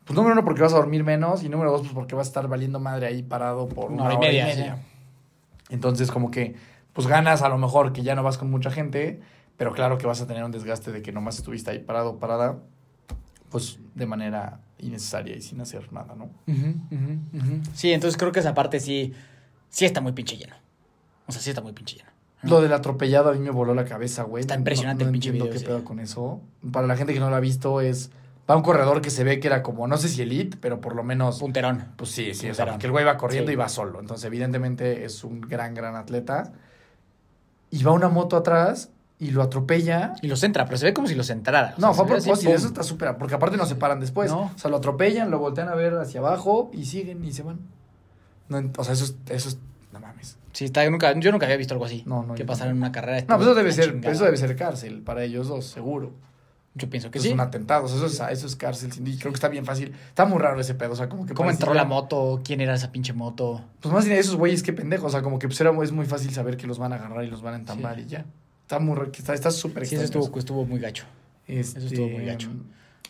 Speaker 3: Pues número uno, porque vas a dormir menos, y número dos, pues porque vas a estar valiendo madre ahí parado por una, hora y media.
Speaker 2: sí.
Speaker 3: Entonces, como que, pues ganas a lo mejor que ya no vas con mucha gente, pero claro que vas a tener un desgaste de que nomás estuviste ahí parado, parada, pues de manera innecesaria y sin hacer nada, ¿no?
Speaker 2: Sí, entonces creo que esa parte sí, sí está muy pinche lleno. O sea, sí está muy pinche lleno.
Speaker 3: Lo del atropellado a mí me voló la cabeza, güey.
Speaker 2: Está
Speaker 3: No-
Speaker 2: impresionante
Speaker 3: no,
Speaker 2: el pinche video,
Speaker 3: qué
Speaker 2: sí.
Speaker 3: pedo con eso. Para la gente que no lo ha visto, es para un corredor que se ve que era como, no sé si elite, pero por lo menos...
Speaker 2: Punterón.
Speaker 3: Pues sí, sí, o sea,
Speaker 2: Punterón.
Speaker 3: porque el güey va corriendo
Speaker 2: Sí.
Speaker 3: y va solo. Entonces, evidentemente, es un gran, gran atleta. Y va una moto atrás y lo atropella.
Speaker 2: Y los entra, pero se ve como si los entrara. O
Speaker 3: No,
Speaker 2: sea,
Speaker 3: fue a propósito, eso está súper. Porque aparte no se paran después.
Speaker 2: No.
Speaker 3: O sea, lo atropellan, lo voltean a ver hacia abajo y siguen y se van. No, o sea, eso es, eso es. No mames.
Speaker 2: Sí, está, yo nunca, yo nunca había visto algo así.
Speaker 3: No, no,
Speaker 2: Que pasara en una carrera.
Speaker 3: No, pues eso debe
Speaker 2: La
Speaker 3: ser,
Speaker 2: chingada.
Speaker 3: eso debe ser cárcel para ellos dos, seguro.
Speaker 2: Yo pienso que
Speaker 3: Es
Speaker 2: sí.
Speaker 3: un atentado, o sea, eso es, eso es cárcel. y creo que está bien fácil. Está muy raro ese pedo, o sea, como que.
Speaker 2: ¿Cómo entró la moto? ¿Quién era esa pinche moto?
Speaker 3: Pues más bien esos güeyes, qué pendejos. O sea, como que pues era, es muy fácil saber que los van a agarrar y los van a entambar
Speaker 2: Sí.
Speaker 3: y ya. Está muy raro, está está súper
Speaker 2: Sí, eso estuvo, estuvo muy gacho.
Speaker 3: Este,
Speaker 2: Eso estuvo muy gacho.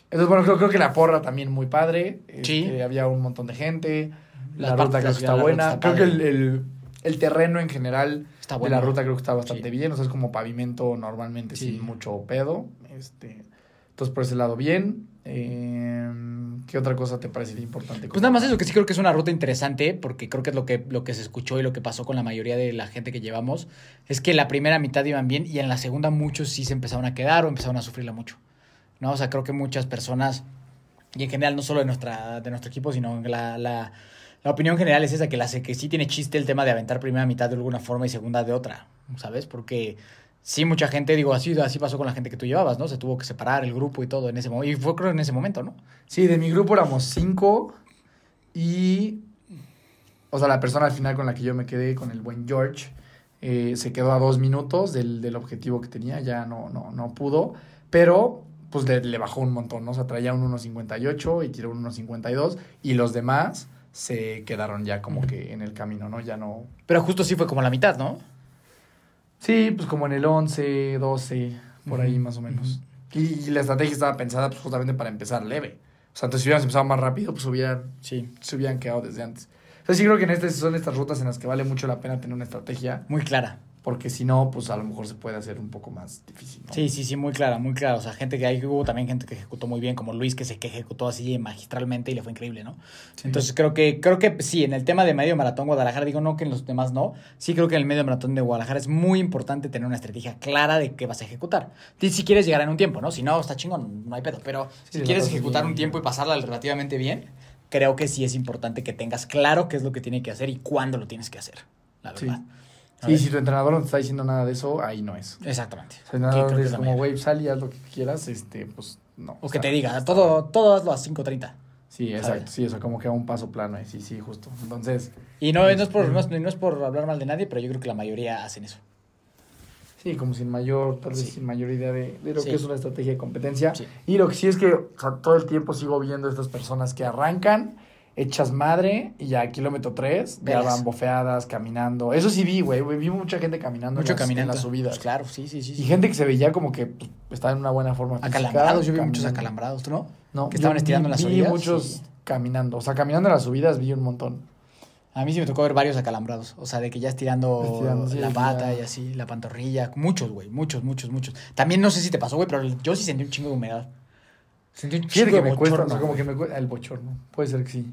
Speaker 3: Entonces, bueno, creo, creo que la porra también muy padre.
Speaker 2: Sí.
Speaker 3: Este, había un montón de gente. La
Speaker 2: partes
Speaker 3: ruta creo
Speaker 2: la
Speaker 3: que está
Speaker 2: la
Speaker 3: buena.
Speaker 2: está
Speaker 3: creo que el, el terreno en general
Speaker 2: Está
Speaker 3: de la ruta creo que está bastante
Speaker 2: Sí.
Speaker 3: bien. O sea, es como pavimento normalmente
Speaker 2: Sí.
Speaker 3: sin mucho pedo. Este, entonces, por ese lado, bien. Eh, ¿Qué otra cosa te parecería importante?
Speaker 2: Pues nada más eso, que sí creo que es una ruta interesante, porque creo que es lo que, lo que se escuchó y lo que pasó con la mayoría de la gente que llevamos, es que la primera mitad iban bien y en la segunda muchos sí se empezaron a quedar o empezaron a sufrirla mucho. ¿No? O sea, creo que muchas personas, y en general no solo de, nuestra, de nuestro equipo, sino la, la, la opinión general es esa, que, la, que sí tiene chiste el tema de aventar primera mitad de alguna forma y segunda de otra, ¿sabes? Porque sí, mucha gente, digo, así, así pasó con la gente que tú llevabas, ¿no? Se tuvo que separar el grupo y todo en ese momento, y fue creo en ese momento, ¿no?
Speaker 3: Sí, de mi grupo éramos cinco y... O sea, la persona al final con la que yo me quedé, con el buen George, eh, se quedó a dos minutos del, del objetivo que tenía, ya no, no, no pudo, pero pues le, bajó un montón, ¿no? O sea, traía un 1.58 y tiró un 1.52 y los demás se quedaron ya como que en el camino, ¿no? Ya no...
Speaker 2: Pero justo sí fue como la mitad, ¿no?
Speaker 3: Sí, pues como en el 11, 12, por ahí más o menos. y, y la estrategia estaba pensada pues justamente para empezar leve. O sea, entonces si hubiéramos empezado más rápido, pues hubieran
Speaker 2: Sí.
Speaker 3: se hubieran quedado desde antes. O sea, sí creo que en estas son estas rutas en las que vale mucho la pena tener una estrategia,
Speaker 2: Muy clara.
Speaker 3: Porque si no, pues a lo mejor se puede hacer un poco más difícil. ¿no?
Speaker 2: Sí, sí, sí, muy clara, muy clara. O sea, gente que hay, hubo también gente que ejecutó muy bien, como Luis, que se que ejecutó así magistralmente y le fue increíble, ¿no? Entonces creo que, creo que sí, en el tema de medio maratón Guadalajara, digo no que en los demás no, sí creo que en el medio maratón de Guadalajara es muy importante tener una estrategia clara de qué vas a ejecutar. Si quieres llegar en un tiempo, ¿no? Si no, está chingón, no hay pedo. Pero si
Speaker 3: Sí,
Speaker 2: quieres ejecutar
Speaker 3: bien.
Speaker 2: un tiempo y pasarla relativamente bien, creo que sí es importante que tengas claro qué es lo que tiene que hacer y cuándo lo tienes que hacer, la verdad.
Speaker 3: Sí, si tu entrenador no te está diciendo nada de eso, ahí no es.
Speaker 2: Exactamente.
Speaker 3: O sea, como, güey, sal y haz lo que quieras, este, pues no.
Speaker 2: O que
Speaker 3: sea,
Speaker 2: te diga, todo, todo hazlo a 5.30.
Speaker 3: Sí, exacto,
Speaker 2: ¿sabes?
Speaker 3: sí, o sea, como que a un paso plano, eh, sí, sí, justo. Entonces,
Speaker 2: Y no, no, es por, no, es, no es por hablar mal de nadie, pero yo creo que la mayoría hacen eso.
Speaker 3: Sí, como sin mayor, tal vez
Speaker 2: Sí.
Speaker 3: sin mayor idea de, de lo
Speaker 2: Sí.
Speaker 3: que es una estrategia de competencia.
Speaker 2: Sí.
Speaker 3: Y lo que sí es que o sea, todo el tiempo sigo viendo estas personas que arrancan, echas madre y ya a kilómetro 3 ya van bofeadas, caminando. Eso sí vi, güey. Vi mucha gente caminando
Speaker 2: Mucho
Speaker 3: en, las, en
Speaker 2: caminando.
Speaker 3: las subidas.
Speaker 2: Pues claro, sí, sí, sí.
Speaker 3: Y gente que se veía como que pues, estaba en una buena forma física.
Speaker 2: Acalambrados, yo vi muchos acalambrados, ¿tú no?
Speaker 3: No,
Speaker 2: que estaban
Speaker 3: yo
Speaker 2: estirando
Speaker 3: vi-
Speaker 2: en las
Speaker 3: vi
Speaker 2: orillas,
Speaker 3: muchos
Speaker 2: sí.
Speaker 3: caminando. O sea, caminando en las subidas vi un montón.
Speaker 2: A mí sí me tocó ver varios acalambrados. O sea, de que ya estirando,
Speaker 3: Estirando, sí,
Speaker 2: la pata y así, la pantorrilla. Muchos, güey. Muchos, muchos, muchos. También no sé si te pasó, güey, pero yo sí sentí un chingo de humedad. Sentí un chingo
Speaker 3: que
Speaker 2: de
Speaker 3: me cuesta, o
Speaker 2: bochorno,
Speaker 3: sea, como que me cuesta el bochorno. Puede ser que sí.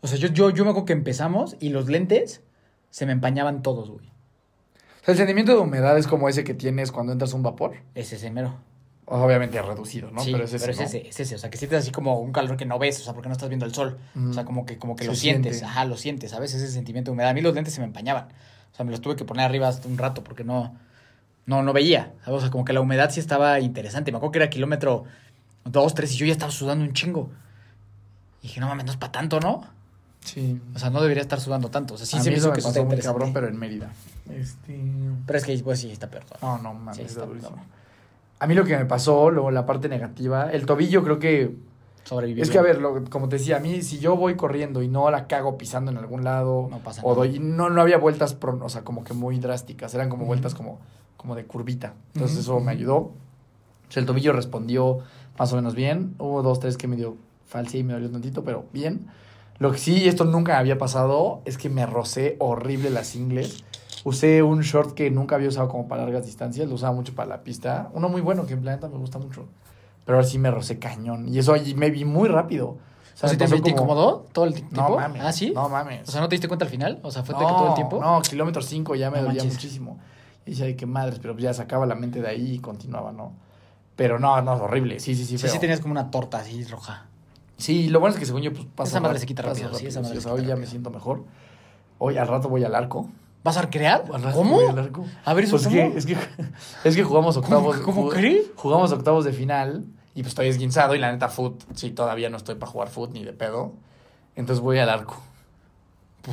Speaker 2: O sea, yo, yo, yo me acuerdo que empezamos y los lentes se me empañaban todos, güey.
Speaker 3: O sea, el sentimiento de humedad es como ese que tienes cuando entras a un vapor.
Speaker 2: Es ese mero.
Speaker 3: Obviamente reducido, ¿no?
Speaker 2: sí,
Speaker 3: pero es ese. ¿no?
Speaker 2: ese, es ese. O sea, que sientes así como un calor que no ves, o sea, porque no estás viendo el sol. O sea,
Speaker 3: Ujú.
Speaker 2: como que, como que
Speaker 3: Se
Speaker 2: lo sientes.
Speaker 3: siente.
Speaker 2: Ajá, lo sientes, ¿sabes? Ese sentimiento de humedad. A mí los lentes se me empañaban. O sea, me los tuve que poner arriba hasta un rato porque no, no, no veía. ¿sabes? O sea, como que la humedad sí estaba interesante. Me acuerdo que era kilómetro dos, tres y yo ya estaba sudando un chingo. Y dije, no mames, no es para tanto, ¿no?
Speaker 3: Sí.
Speaker 2: O sea, no debería estar sudando tanto. O sea, sí
Speaker 3: a
Speaker 2: se me hizo que
Speaker 3: pasó muy cabrón, pero en Mérida. Este...
Speaker 2: Pero es que pues sí, está peor.
Speaker 3: No, no, mames,
Speaker 2: Sí,
Speaker 3: está
Speaker 2: está
Speaker 3: durísimo.
Speaker 2: cabrón.
Speaker 3: A mí lo que me pasó, luego la parte negativa, el tobillo creo que...
Speaker 2: Sobrevivir.
Speaker 3: Es que, a ver, lo- como te decía, a mí si yo voy corriendo y no la cago pisando en algún lado,
Speaker 2: No pasa
Speaker 3: o
Speaker 2: nada.
Speaker 3: doy, no, no había vueltas, pro- o sea, como que muy drásticas, eran como vueltas como, como de curvita. Entonces eso me ayudó. O sea, el tobillo respondió más o menos bien. Hubo dos, tres que me dio falsia y me dolió tantito, pero bien. Lo que sí, esto nunca me había pasado, es que me rocé horrible las ingles. Usé un short que nunca había usado como para largas distancias, lo usaba mucho para la pista. Uno muy bueno que en planeta me gusta mucho. Pero ahora sí me rocé cañón. Y eso allí me vi muy rápido. O
Speaker 2: sea,
Speaker 3: me
Speaker 2: ¿te, te
Speaker 3: como-
Speaker 2: incomodó todo el tiempo?
Speaker 3: No mames.
Speaker 2: ¿Ah, sí?
Speaker 3: No mames.
Speaker 2: O sea, ¿no te diste cuenta al final? O sea, ¿fue de
Speaker 3: no,
Speaker 2: que todo el tiempo?
Speaker 3: No, kilómetro 5 ya me
Speaker 2: No
Speaker 3: dolía
Speaker 2: manches.
Speaker 3: muchísimo. Y decía, "Ay, qué madres, pero ya sacaba la mente de ahí y continuaba, ¿no? Pero no, no, horrible. Sí, sí, sí,
Speaker 2: Sí,
Speaker 3: feo.
Speaker 2: sí tenías como una torta así roja.
Speaker 3: Sí, lo bueno es que según yo, pues pasa
Speaker 2: Esa madre se quita rápido, sí, esa madre
Speaker 3: o
Speaker 2: se
Speaker 3: sea, hoy ya me siento mejor. Hoy al rato voy al arco.
Speaker 2: ¿Vas a
Speaker 3: rato
Speaker 2: ¿Cómo?
Speaker 3: voy al arco.
Speaker 2: A ver, ¿eso
Speaker 3: Pues
Speaker 2: cómo?
Speaker 3: que, es que es que jugamos octavos.
Speaker 2: ¿Cómo
Speaker 3: jug-
Speaker 2: crees?
Speaker 3: Jugamos octavos de final y pues estoy esguinzado y la neta foot, sí, todavía no estoy para jugar foot ni de pedo. Entonces voy al arco.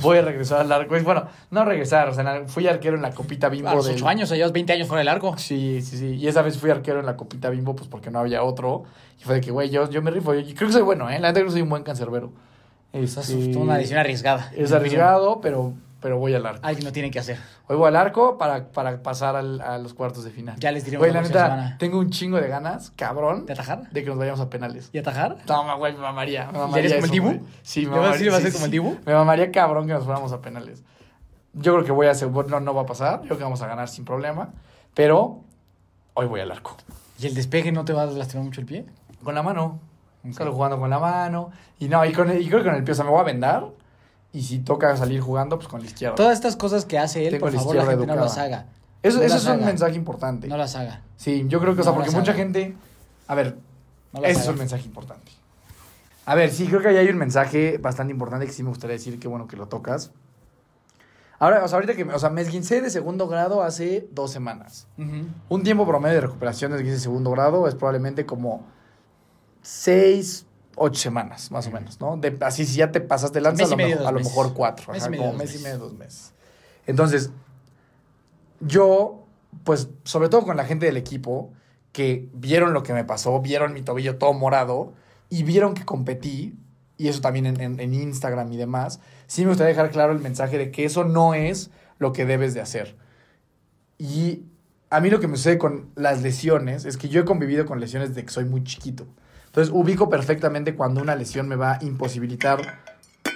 Speaker 3: Voy a regresar al arco. Bueno, no regresar, o sea, fui arquero en la copita bimbo
Speaker 2: A los
Speaker 3: del-
Speaker 2: 8 años, o sea, llevas 20 años fuera del largo.
Speaker 3: Sí, sí, sí. Y esa vez fui arquero en la copita bimbo, pues porque no había otro. Y fue de que, güey, yo, yo me rifo. Y creo que soy bueno, ¿eh? La neta creo que soy un buen cancerbero.
Speaker 2: Sea, es
Speaker 3: Este,
Speaker 2: una decisión arriesgada.
Speaker 3: Es arriesgado, pero, pero voy al arco.
Speaker 2: Alguien lo tiene que hacer.
Speaker 3: Hoy voy al arco para, para pasar al- a los cuartos de final.
Speaker 2: Ya les diremos
Speaker 3: Güey,
Speaker 2: la
Speaker 3: neta,
Speaker 2: semana.
Speaker 3: tengo un chingo de ganas, cabrón,
Speaker 2: ¿De atajar?
Speaker 3: de que nos vayamos a penales.
Speaker 2: ¿Y atajar?
Speaker 3: No, güey, me mamaría. Me
Speaker 2: ¿Y
Speaker 3: mamaría
Speaker 2: harías como el Dibu?
Speaker 3: Sí, me
Speaker 2: ¿Le vas a
Speaker 3: mamaría.
Speaker 2: vas a
Speaker 3: sí,
Speaker 2: ser como el. Dibu?
Speaker 3: Me mamaría cabrón que nos fuéramos a penales. Yo creo que voy a hacer, no, no va a pasar. Yo creo que vamos a ganar sin problema. Pero hoy voy al arco.
Speaker 2: ¿Y el despegue no te va a lastimar mucho el pie?
Speaker 3: Con la mano.
Speaker 2: Ok.
Speaker 3: Salgo jugando con la mano. Y no, y, con el- y creo que con el pie, o sea, me voy a vendar. Y si toca salir jugando, pues con la izquierda.
Speaker 2: Todas estas cosas que hace él,
Speaker 3: Tengo
Speaker 2: por
Speaker 3: la
Speaker 2: favor, la gente no las haga.
Speaker 3: Eso,
Speaker 2: no
Speaker 3: eso es un mensaje importante.
Speaker 2: No las haga.
Speaker 3: Sí, yo creo que, o sea,
Speaker 2: No
Speaker 3: porque mucha
Speaker 2: haga.
Speaker 3: gente. A ver,
Speaker 2: No
Speaker 3: ese es un mensaje importante. A ver, sí, creo que ahí hay un mensaje bastante importante que sí me gustaría decir, que bueno que lo tocas. Ahora, o sea, ahorita que, o sea, me esguincé de segundo grado hace dos semanas. Un tiempo promedio de recuperación de esguince de segundo grado es probablemente como seis, ocho semanas, más o menos, ¿no? De, así, si ya te pasaste de lanza,
Speaker 2: Mes
Speaker 3: a lo,
Speaker 2: medio,
Speaker 3: mejor,
Speaker 2: dos
Speaker 3: a lo
Speaker 2: meses.
Speaker 3: mejor cuatro.
Speaker 2: Mes
Speaker 3: ajá,
Speaker 2: medio,
Speaker 3: como
Speaker 2: dos
Speaker 3: mes y
Speaker 2: meses.
Speaker 3: medio, dos meses. Entonces, yo, pues, sobre todo con la gente del equipo, que vieron lo que me pasó, vieron mi tobillo todo morado y vieron que competí, y eso también en, en- en Instagram y demás, sí me gustaría dejar claro el mensaje de que eso no es lo que debes de hacer. Y a mí lo que me sucede con las lesiones es que yo he convivido con lesiones desde que soy muy chiquito. Entonces ubico perfectamente cuando una lesión me va a imposibilitar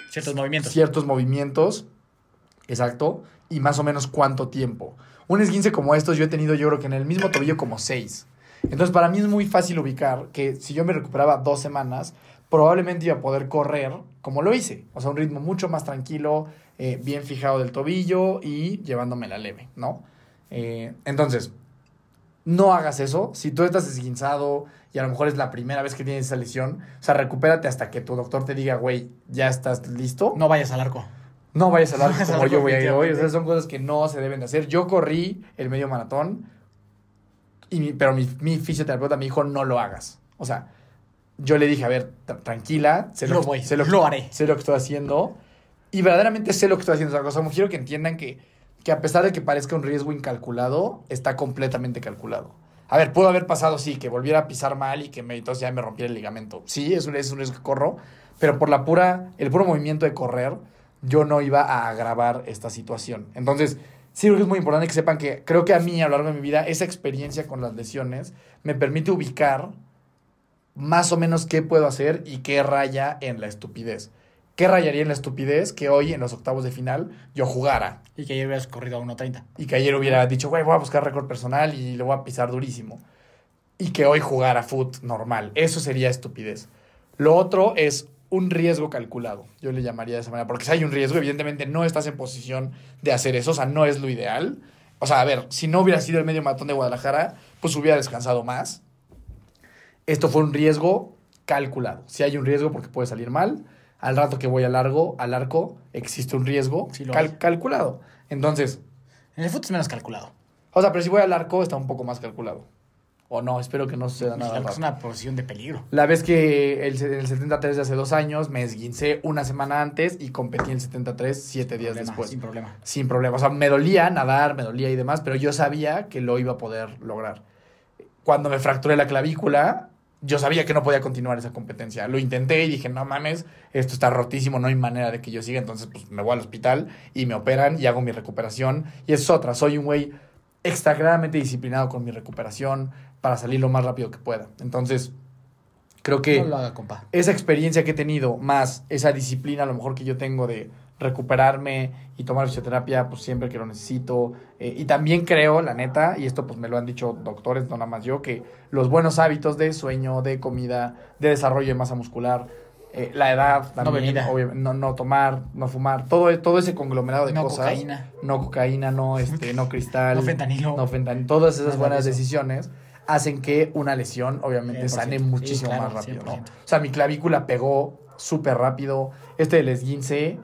Speaker 2: Ciertos movimientos.
Speaker 3: ciertos movimientos, exacto, y más o menos cuánto tiempo. Un esguince como estos yo he tenido yo creo que en el mismo tobillo como seis. Entonces para mí es muy fácil ubicar que si yo me recuperaba dos semanas, probablemente iba a poder correr como lo hice. O sea, un ritmo mucho más tranquilo, eh, bien fijado del tobillo y llevándome la leve, ¿no? Eh, entonces, no hagas eso. Si tú estás esguinzado y a lo mejor es la primera vez que tienes esa lesión, o sea, recupérate hasta que tu doctor te diga, güey, ya estás listo.
Speaker 2: No vayas al arco.
Speaker 3: No vayas a hablar
Speaker 2: No vayas
Speaker 3: como
Speaker 2: al
Speaker 3: yo voy a ir hoy. O sea, son cosas que no se deben de hacer. Yo corrí el medio maratón, y mi- pero mi, mi fisioterapeuta me dijo, no lo hagas. O sea, yo le dije, a ver, tra- tranquila, sé
Speaker 2: Lo
Speaker 3: que-
Speaker 2: voy,
Speaker 3: sé
Speaker 2: lo haré.
Speaker 3: Sé lo que estoy haciendo. Y verdaderamente sé lo que estoy haciendo. O sea, como quiero que entiendan que que a pesar de que parezca un riesgo incalculado, está completamente calculado. A ver, pudo haber pasado, sí, que volviera a pisar mal y que me, entonces ya me rompiera el ligamento. Sí, es un, es un riesgo que corro, pero por la pura, el puro movimiento de correr, yo no iba a agravar esta situación. Entonces, sí creo que es muy importante que sepan que creo que a mí a lo largo de mi vida esa experiencia con las lesiones me permite ubicar más o menos qué puedo hacer y qué raya en la estupidez. ¿Qué rayaría en la estupidez que hoy en los octavos de final yo jugara?
Speaker 2: Y que ayer hubieras corrido a 1.30.
Speaker 3: Y que ayer hubiera dicho, güey, voy a buscar récord personal y le voy a pisar durísimo. Y que hoy jugara foot normal. Eso sería estupidez. Lo otro es un riesgo calculado. Yo le llamaría de esa manera. Porque si hay un riesgo, evidentemente no estás en posición de hacer eso. O sea, no es lo ideal. O sea, a ver, si no hubiera sido el medio matón de Guadalajara, pues hubiera descansado más. Esto fue un riesgo calculado. Si hay un riesgo porque puede salir mal, al rato que voy al largo, al arco, existe un riesgo
Speaker 2: Sí
Speaker 3: cal- calculado. Entonces,
Speaker 2: En el fútbol es menos calculado.
Speaker 3: o sea, pero si voy al arco está un poco más calculado. O no, espero que no suceda nada.
Speaker 2: es una posición de peligro.
Speaker 3: La vez que el, el 73 de hace dos años me esguincé una semana antes y competí en el 73 siete días
Speaker 2: Problema,
Speaker 3: después.
Speaker 2: Sin problema.
Speaker 3: Sin problema. O sea, me dolía nadar, me dolía y demás, pero yo sabía que lo iba a poder lograr. Cuando me fracturé la clavícula, yo sabía que no podía continuar esa competencia. Lo intenté y dije, no mames, esto está rotísimo, no hay manera de que yo siga. Entonces, pues me voy al hospital y me operan y hago mi recuperación. Y es otra, soy un güey extremadamente disciplinado con mi recuperación para salir lo más rápido que pueda. Entonces, creo que
Speaker 2: No lo haga, compa.
Speaker 3: esa experiencia que he tenido, más esa disciplina a lo mejor que yo tengo de recuperarme y tomar fisioterapia, pues siempre que lo necesito. Eh, y también creo, la neta, y esto pues me lo han dicho doctores, no nada más yo, que los buenos hábitos de sueño, de comida, de desarrollo de masa muscular, eh, la edad
Speaker 2: No
Speaker 3: también,
Speaker 2: bebida.
Speaker 3: obvia- no, no tomar, no fumar, todo, todo ese conglomerado de
Speaker 2: No
Speaker 3: cosas.
Speaker 2: cocaína.
Speaker 3: No cocaína, no, *laughs* este, no cristal.
Speaker 2: No fentanilo.
Speaker 3: No fentanilo. Todas esas
Speaker 2: Nada
Speaker 3: buenas decisiones hacen que una lesión, obviamente,
Speaker 2: 100%.
Speaker 3: sane
Speaker 2: Sí,
Speaker 3: muchísimo
Speaker 2: claro,
Speaker 3: más rápido, ¿no?
Speaker 2: 100%.
Speaker 3: O sea, mi clavícula pegó súper rápido. Este del esguince,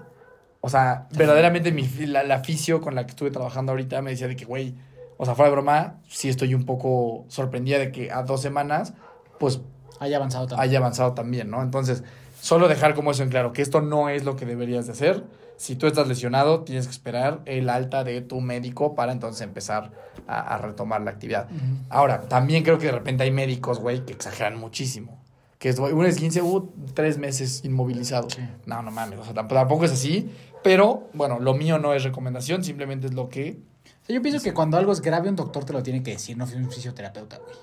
Speaker 3: o sea, verdaderamente mi, la, la fisio con la que estuve trabajando ahorita me decía de que, güey, o sea, fuera de broma, sí estoy un poco sorprendida de que a dos semanas, pues
Speaker 2: Haya avanzado tanto.
Speaker 3: haya avanzado también, ¿no? Entonces, solo dejar como eso en claro, que esto no es lo que deberías de hacer. Si tú estás lesionado, tienes que esperar el alta de tu médico para entonces empezar a, a retomar la actividad. Ahora, también creo que de repente hay médicos, güey, que exageran muchísimo. Que es, un esguince, uh, tres meses inmovilizado.
Speaker 2: Sí.
Speaker 3: No, no mames, o sea, tamp- tampoco es así. Pero, bueno, lo mío no es recomendación, simplemente es lo que...
Speaker 2: O sea, yo pienso que cuando algo es grave, un doctor te lo tiene que decir, no un fisioterapeuta, güey.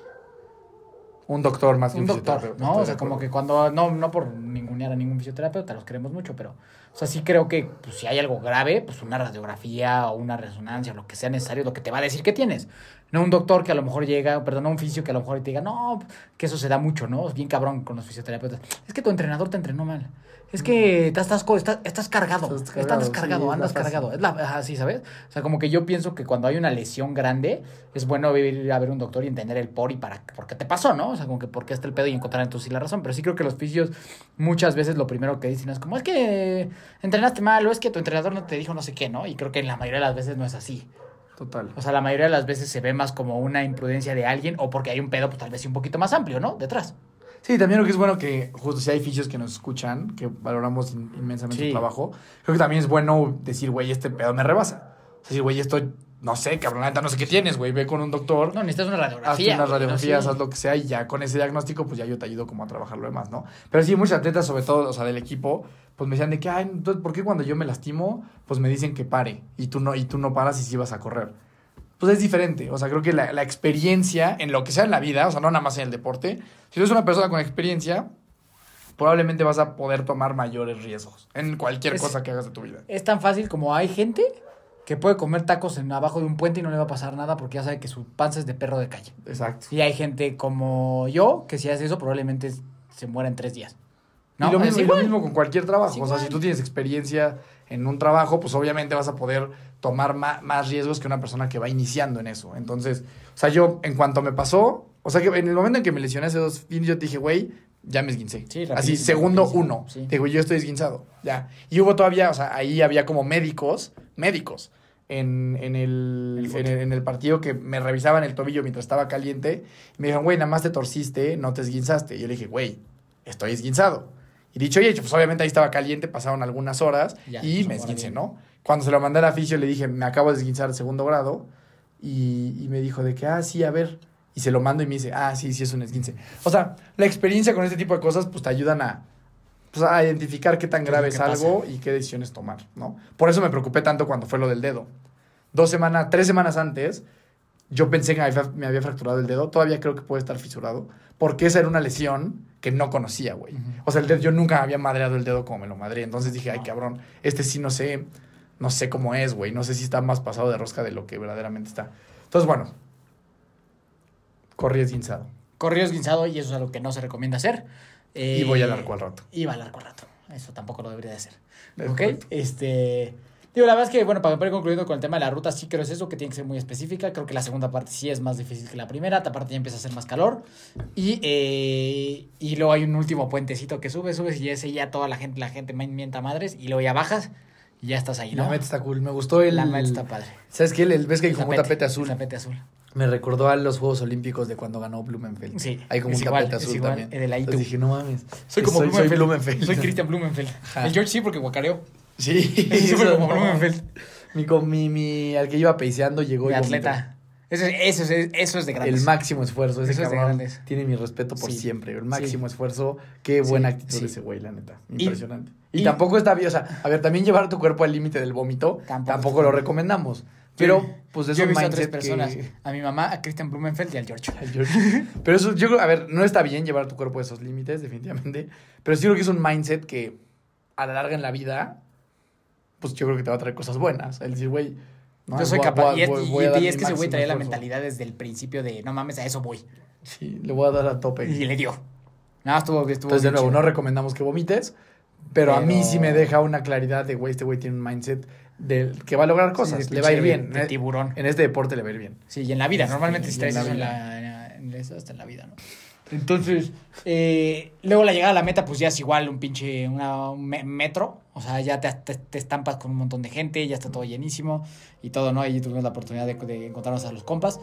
Speaker 3: Un doctor más que
Speaker 2: Un doctor,
Speaker 3: fisioterapeuta,
Speaker 2: ¿no? O sea, como que cuando, no, no por ningunear a ningún fisioterapeuta, los queremos mucho, pero, o sea, sí creo que pues, si hay algo grave, pues una radiografía o una resonancia, lo que sea necesario, lo que te va a decir que tienes. No un doctor que a lo mejor llega, perdón, no un fisio que a lo mejor te diga, no, que eso se da mucho, ¿no? Es bien cabrón con los fisioterapeutas. Es que tu entrenador te entrenó mal. Es que estás, estás, estás, estás cargado.
Speaker 3: Estás cargado,
Speaker 2: descargado,
Speaker 3: sí,
Speaker 2: andas cargado. Es la, ajá, sí, ¿sabes? O sea, como que yo pienso que cuando hay una lesión grande, es bueno ir a ver un doctor y entender el por y para por qué te pasó, ¿no? O sea, como que por qué está el pedo y encontrar entonces sí la razón. Pero sí creo que los fisios muchas veces lo primero que dicen es como, es que entrenaste mal o es que tu entrenador no te dijo no sé qué, ¿no? Y creo que en la mayoría de las veces no es así.
Speaker 3: Total.
Speaker 2: O sea, la mayoría de las veces se ve más como una imprudencia de alguien o porque hay un pedo, pues tal vez un poquito más amplio, ¿no? Detrás.
Speaker 3: Sí, también creo que es bueno que, justo si hay fisios que nos escuchan, que valoramos in- inmensamente
Speaker 2: Sí.
Speaker 3: su trabajo, creo que también es bueno decir, güey, este pedo me rebasa. O sea, decir, güey, esto, no sé, cabrón, la no sé qué tienes, güey, ve con un doctor,
Speaker 2: No, necesitas una radiografía.
Speaker 3: unas
Speaker 2: güey, ¿no?
Speaker 3: radiografías,
Speaker 2: Sí.
Speaker 3: haz lo que sea, y ya con ese diagnóstico, pues ya yo te ayudo como a trabajar lo demás, ¿no? Pero sí, muchos atletas, sobre todo, o sea, del equipo, pues me decían de que, ay, entonces, ¿por qué cuando yo me lastimo, pues me dicen que pare, y tú no, y tú no paras y sí vas a correr? Pues es diferente. O sea, creo que la, la experiencia en lo que sea en la vida, o sea, no nada más en el deporte, si tú eres una persona con experiencia, probablemente vas a poder tomar mayores riesgos en cualquier
Speaker 2: Es-
Speaker 3: cosa que hagas de tu vida.
Speaker 2: Es tan fácil como hay gente que puede comer tacos en abajo de un puente y no le va a pasar nada porque ya sabe que su panza es de perro de calle.
Speaker 3: Exacto.
Speaker 2: Y hay gente como yo que si hace eso probablemente se muera en tres días. ¿No?
Speaker 3: Y, lo mismo, y lo mismo con cualquier trabajo. O sea, si tú tienes experiencia en un trabajo, pues obviamente vas a poder tomar ma- más, riesgos que una persona que va iniciando en eso. Entonces, o sea, yo en cuanto me pasó, o sea, que en el momento en que me lesioné hace dos fines, yo te dije, güey, ya me esguincé.
Speaker 2: Sí,
Speaker 3: Así, segundo
Speaker 2: rapidísimo,
Speaker 3: uno.
Speaker 2: sí.
Speaker 3: Te digo, yo estoy esguinzado. Ya. Y hubo todavía, o sea, ahí había como médicos, médicos. En, en, el,
Speaker 2: El
Speaker 3: en, el, en el partido que me revisaban el tobillo mientras estaba caliente. Y me dijeron, güey, nada más te torciste, no te esguinzaste. Y yo le dije, güey, estoy esguinzado. Y dicho y hecho, pues obviamente ahí estaba caliente, pasaron algunas horas
Speaker 2: Ya,
Speaker 3: y
Speaker 2: eso
Speaker 3: me
Speaker 2: bien.
Speaker 3: ¿no? Cuando se lo mandé al aficio le dije, me acabo de esguinzar segundo grado. Y, y me dijo de que, ah, sí, a ver. Y se lo mando y me dice, ah, sí, sí es un esguince. O sea, la experiencia con este tipo de cosas pues te ayudan a, pues, a identificar qué tan
Speaker 2: ¿Qué es
Speaker 3: grave es
Speaker 2: que
Speaker 3: algo y qué decisiones tomar, ¿no? Por eso me preocupé tanto cuando fue lo del dedo. Dos semanas, tres semanas antes, yo pensé que me había, me había fracturado el dedo. Todavía creo que puede estar fisurado. Porque esa era una lesión que no conocía, güey. O sea, el dedo, yo nunca había madreado el dedo como me lo madré. Entonces dije, ay, cabrón, este sí no sé, no sé cómo es, güey. No sé si está más pasado de rosca de lo que verdaderamente está. Entonces, bueno, corrí esguinzado.
Speaker 2: Corrió esguinzado y eso es algo que no se recomienda hacer. Eh,
Speaker 3: Y voy al arco al rato.
Speaker 2: Y va al arco al rato. Eso tampoco lo debería de hacer.
Speaker 3: Es
Speaker 2: ¿Ok?
Speaker 3: correcto.
Speaker 2: Este. Digo, la verdad es que, bueno, para ir concluyendo con el tema de la ruta, sí creo es eso, que tiene que ser muy específica. Creo que la segunda parte sí es más difícil que la primera. Aparte ya empieza a hacer más calor. Y, eh, y luego hay un último puentecito que subes, subes y ese ya toda la gente, la gente me mienta madres. Y luego ya bajas y ya estás ahí,
Speaker 3: La
Speaker 2: ¿no?
Speaker 3: meta está cool. Me gustó el.
Speaker 2: La meta está padre.
Speaker 3: ¿Sabes qué? El, ¿Ves que hay como un
Speaker 2: Tapete,
Speaker 3: azul?
Speaker 2: Tapete azul.
Speaker 3: Me recordó a los Juegos Olímpicos de cuando ganó Blumenfeld.
Speaker 2: Sí,
Speaker 3: Hay como un
Speaker 2: igual,
Speaker 3: tapete azul
Speaker 2: igual,
Speaker 3: también.
Speaker 2: el de la
Speaker 3: Entonces
Speaker 2: ITU.
Speaker 3: dije, no mames.
Speaker 2: Soy como
Speaker 3: soy,
Speaker 2: Blumenfeld.
Speaker 3: Soy Blumenfeld.
Speaker 2: Soy Christian Blumenfeld.
Speaker 3: Ajá. *laughs*
Speaker 2: El George sí, porque guacareó.
Speaker 3: Sí. *laughs* Eso
Speaker 2: como
Speaker 3: no.
Speaker 2: Blumenfeld.
Speaker 3: Mi, mi, mi, al que iba peiseando llegó
Speaker 2: De
Speaker 3: y
Speaker 2: atleta. Eso es, eso es, eso es de grandes.
Speaker 3: El máximo esfuerzo. Ese
Speaker 2: Eso es de grandes.
Speaker 3: tiene mi respeto por
Speaker 2: Sí.
Speaker 3: siempre. El máximo
Speaker 2: Sí.
Speaker 3: esfuerzo. Qué buena
Speaker 2: Sí,
Speaker 3: actitud ese güey, la neta. Impresionante. Y,
Speaker 2: y-
Speaker 3: tampoco está bien. O sea, a ver, también llevar tu cuerpo al límite del vómito
Speaker 2: Tampoco
Speaker 3: lo recomendamos. Pero, pues eso es
Speaker 2: visto a tres
Speaker 3: mindset
Speaker 2: personas.
Speaker 3: que...
Speaker 2: A mi mamá, a Christian Blumenfeld y al George.
Speaker 3: George. Pero eso, yo creo, a ver, no está bien llevar tu cuerpo a esos límites, definitivamente. Pero sí creo que es un mindset que a la larga en la vida, pues yo creo que te va a traer cosas buenas. El decir, güey, no,
Speaker 2: Yo soy
Speaker 3: voy
Speaker 2: capaz.
Speaker 3: voy
Speaker 2: y es,
Speaker 3: voy-
Speaker 2: y- y que ese güey traía la mentalidad desde el principio de no mames, a eso voy.
Speaker 3: Sí, le voy a dar a tope.
Speaker 2: Y le dio. No, estuvo, estuvo
Speaker 3: Entonces, de nuevo,
Speaker 2: chido.
Speaker 3: no recomendamos que vomites, pero, a mí sí me deja una claridad de, güey, este güey tiene un mindset del que va a lograr cosas.
Speaker 2: Sí,
Speaker 3: le va a ir bien.
Speaker 2: de
Speaker 3: Eh,
Speaker 2: tiburón.
Speaker 3: En este deporte le va a ir bien.
Speaker 2: Sí, y en la vida. Normalmente si
Speaker 3: en
Speaker 2: traes
Speaker 3: la
Speaker 2: en
Speaker 3: vida.
Speaker 2: la, en eso hasta en la vida, ¿no? Entonces, eh, luego la llegada a la meta, pues ya es igual un pinche una, un me- metro. O sea, ya te, te- te estampas con un montón de gente, ya está todo llenísimo y todo, ¿no? Ahí tuvimos la oportunidad de, de encontrarnos a los compas.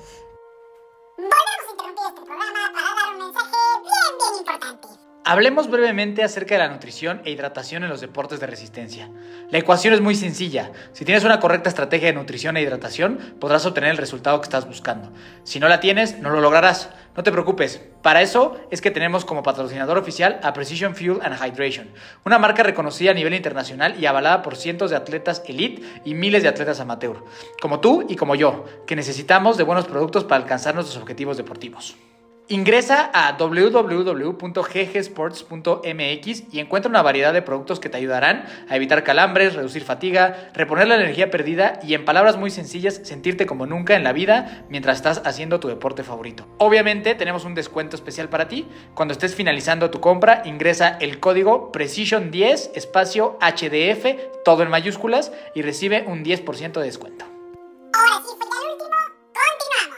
Speaker 1: Hablemos brevemente acerca de la nutrición e hidratación en los deportes de resistencia. La ecuación es muy sencilla. Si tienes una correcta estrategia de nutrición e hidratación, podrás obtener el resultado que estás buscando. Si no la tienes, no lo lograrás. No te preocupes. Para eso es que tenemos como patrocinador oficial a Precision Fuel and Hydration, una marca reconocida a nivel internacional y avalada por cientos de atletas elite y miles de atletas amateur, como tú y como yo, que necesitamos de buenos productos para alcanzar nuestros objetivos deportivos. Ingresa a www.ggsports.mx y encuentra una variedad de productos que te ayudarán a evitar calambres, reducir fatiga, reponer la energía perdida y en palabras muy sencillas sentirte como nunca en la vida mientras estás haciendo tu deporte favorito. Obviamente tenemos un descuento especial para ti. Cuando estés finalizando tu compra, ingresa el código Precision10 espacio HDF, todo en mayúsculas y recibe un 10% de descuento.
Speaker 5: Ahora sí, fue ya el último. Continuamos.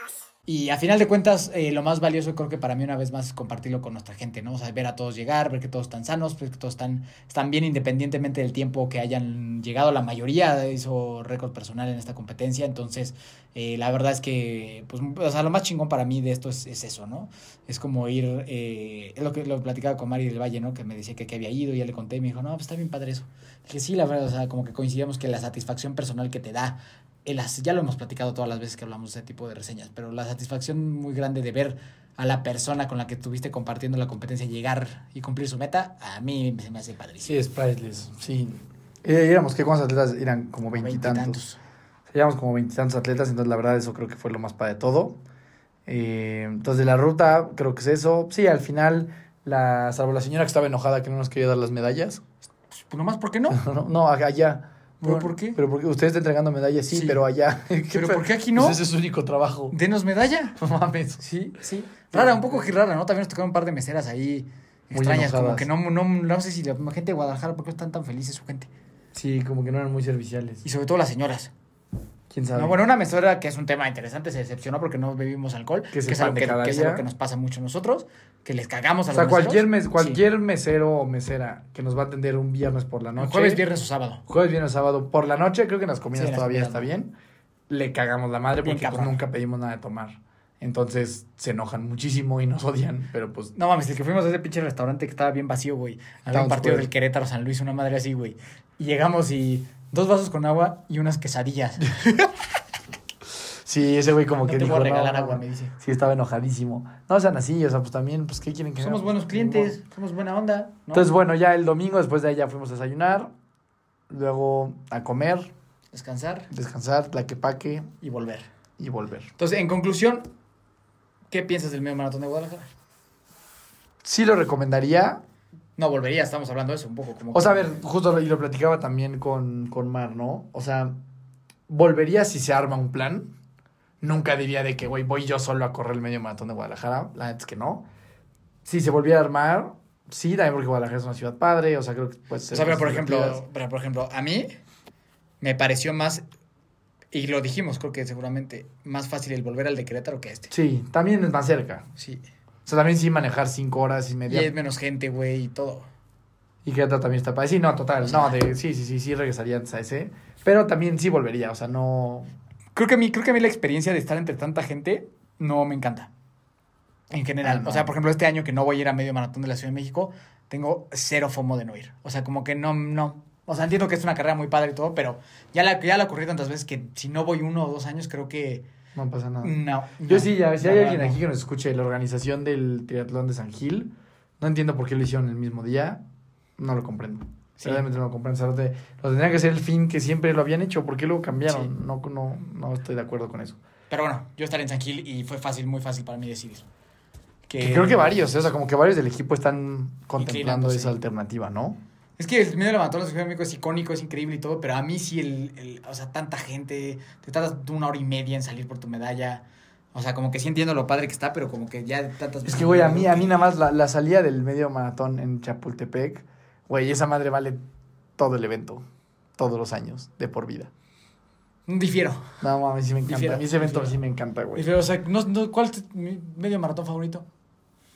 Speaker 2: Y a final de cuentas, eh, lo más valioso creo que para mí una vez más es compartirlo con nuestra gente, ¿no? O sea, ver a todos llegar, ver que todos están sanos, ver que todos están, están bien independientemente del tiempo que hayan llegado. La mayoría hizo récord personal en esta competencia, entonces eh, la verdad es que, pues, o sea, lo más chingón para mí de esto es, es eso, ¿no? Es como ir, eh, es lo que lo platicaba con Mari del Valle, ¿no? Que me decía que, que había ido y ya le conté y me dijo, no, pues está bien padre eso. Dije, sí, la verdad, o sea, como que coincidíamos que la satisfacción personal que te da el ya lo hemos platicado todas las veces que hablamos de ese tipo de reseñas, pero la satisfacción muy grande de ver a la persona con la que estuviste compartiendo la competencia llegar y cumplir su meta, a mí se me hace
Speaker 3: Sí,
Speaker 2: padrísimo.
Speaker 3: es priceless. Sí. Eh, éramos, ¿qué cuántos atletas? Eran como veintitantos. Éramos como veintitantos atletas, entonces la verdad eso creo que fue lo más padre de todo. Eh, entonces de la ruta, creo que es eso. Sí, al final, la, salvo la señora que estaba enojada que no nos quería dar las medallas.
Speaker 2: Pues nomás, ¿por qué no? *laughs*
Speaker 3: No, no, allá.
Speaker 2: ¿Pero por qué?
Speaker 3: Pero porque usted está entregando medallas, sí,
Speaker 2: Sí.
Speaker 3: pero allá. *laughs*
Speaker 2: ¿Pero por qué aquí no?
Speaker 3: Pues ese es su único trabajo.
Speaker 2: Denos medalla. *laughs*
Speaker 3: No mames.
Speaker 2: Sí, sí. Rara, un poco que rara, ¿no? También nos tocaron un par de meseras ahí
Speaker 3: Muy
Speaker 2: extrañas, como que no, no, no sé si la gente de Guadalajara, ¿por qué están tan felices su gente?
Speaker 3: Sí, como que no eran muy serviciales.
Speaker 2: Y sobre todo las señoras.
Speaker 3: ¿Quién sabe?
Speaker 2: No, bueno, una mesera que es un tema interesante, se decepcionó porque no bebimos alcohol,
Speaker 3: Que
Speaker 2: que
Speaker 3: es
Speaker 2: algo que, que es algo que nos pasa mucho a nosotros, que les cagamos a
Speaker 3: o sea,
Speaker 2: los
Speaker 3: cualquier, mes,
Speaker 2: Sí.
Speaker 3: cualquier mesero o mesera que nos va a atender un viernes por la noche.
Speaker 2: Jueves, viernes o sábado.
Speaker 3: Jueves, viernes, sábado por la noche, creo que en las comidas
Speaker 2: Sí, las
Speaker 3: todavía
Speaker 2: comidas
Speaker 3: está bien. Le cagamos la madre porque pues, nunca pedimos nada de tomar. Entonces se enojan muchísimo y nos odian, pero pues
Speaker 2: No mames, el que fuimos a ese pinche restaurante que estaba bien vacío, güey. Había un partido del Querétaro San Luis, una madre así, güey. Y llegamos y Dos vasos con agua y unas quesadillas.
Speaker 3: Sí, ese güey como
Speaker 2: No
Speaker 3: que
Speaker 2: te
Speaker 3: dijo,
Speaker 2: voy a regalar
Speaker 3: no,
Speaker 2: agua, me dice.
Speaker 3: Sí, estaba enojadísimo. No sean así, o sea, pues también, pues, ¿qué quieren que
Speaker 2: Somos buenos clientes, somos buena onda. ¿no?
Speaker 3: Entonces, bueno, ya el domingo, después de ahí ya fuimos a desayunar, luego a comer,
Speaker 2: Descansar
Speaker 3: descansar, plaquepaque
Speaker 2: y volver.
Speaker 3: y volver.
Speaker 2: Entonces, en conclusión, ¿qué piensas del medio maratón de Guadalajara?
Speaker 3: Sí lo recomendaría.
Speaker 2: No, volvería, estamos hablando de eso un poco. Como
Speaker 3: O sea, a ver, justo lo- y lo platicaba también con, con Mar, ¿no? O sea, volvería si se arma un plan. Nunca diría de que, güey, voy yo solo a correr el medio maratón de Guadalajara. La neta es que no. Si se volviera a armar, sí, también porque Guadalajara es una ciudad padre. O sea, creo que puede
Speaker 2: O
Speaker 3: ser.
Speaker 2: sea, pero por ejemplo, pero por ejemplo, a mí me pareció más, y lo dijimos, creo que seguramente, más fácil el volver al de Querétaro que este.
Speaker 3: Sí, también es más cerca.
Speaker 2: Sí.
Speaker 3: O sea, también sí manejar cinco horas y
Speaker 2: Y
Speaker 3: media.
Speaker 2: es menos gente, güey, y todo.
Speaker 3: Y Querétaro también está padre. Sí, no, total. No, de, sí, sí, sí, sí, regresaría antes a ese. Pero también sí volvería. O sea, no.
Speaker 2: Creo que a mí, creo que a mí la experiencia de estar entre tanta gente no me encanta. En general.
Speaker 3: Ah, no.
Speaker 2: O sea, por ejemplo, este año que no voy a ir a medio maratón de la Ciudad de México, tengo cero fomo de no ir. O sea, como que no, no. O sea, entiendo que es una carrera muy padre y todo, pero ya la, ya la ocurrió tantas veces que si no voy uno o dos años, creo que
Speaker 3: No pasa nada.
Speaker 2: no.
Speaker 3: Yo
Speaker 2: no,
Speaker 3: sí, ya, si hay alguien
Speaker 2: no.
Speaker 3: aquí que nos escuche la organización del triatlón de San Gil, no entiendo por qué lo hicieron el mismo día, no lo comprendo.
Speaker 2: Sí.
Speaker 3: Realmente no lo comprendo. O sea, lo, tendrían que hacer el fin que siempre lo habían hecho, ¿por qué lo cambiaron?
Speaker 2: Sí.
Speaker 3: No, no, no estoy de acuerdo con eso.
Speaker 2: Pero bueno, yo estaré en San Gil y fue fácil, muy fácil para mí decidir.
Speaker 3: Que creo que varios, ¿eh? o sea, como que varios del equipo están contemplando esa alternativa, ¿no?
Speaker 2: Es que el medio de la maratón de México es icónico, es increíble y todo, pero a mí sí el, el- o sea, tanta gente, te tardas una hora y media en salir por tu medalla. O sea, como que sí entiendo lo padre que está, pero como que ya tantas
Speaker 3: Es que, güey, a mí, a mí nada más la, la salida del medio maratón en Chapultepec, güey, esa madre vale todo el evento, todos los años, de por vida.
Speaker 2: Difiero.
Speaker 3: No, mames, sí me encanta.
Speaker 2: Difiero,
Speaker 3: a mí ese evento
Speaker 2: difiero.
Speaker 3: sí me encanta, güey.
Speaker 2: Difiero, o sea, no, no, ¿cuál es mi medio maratón favorito?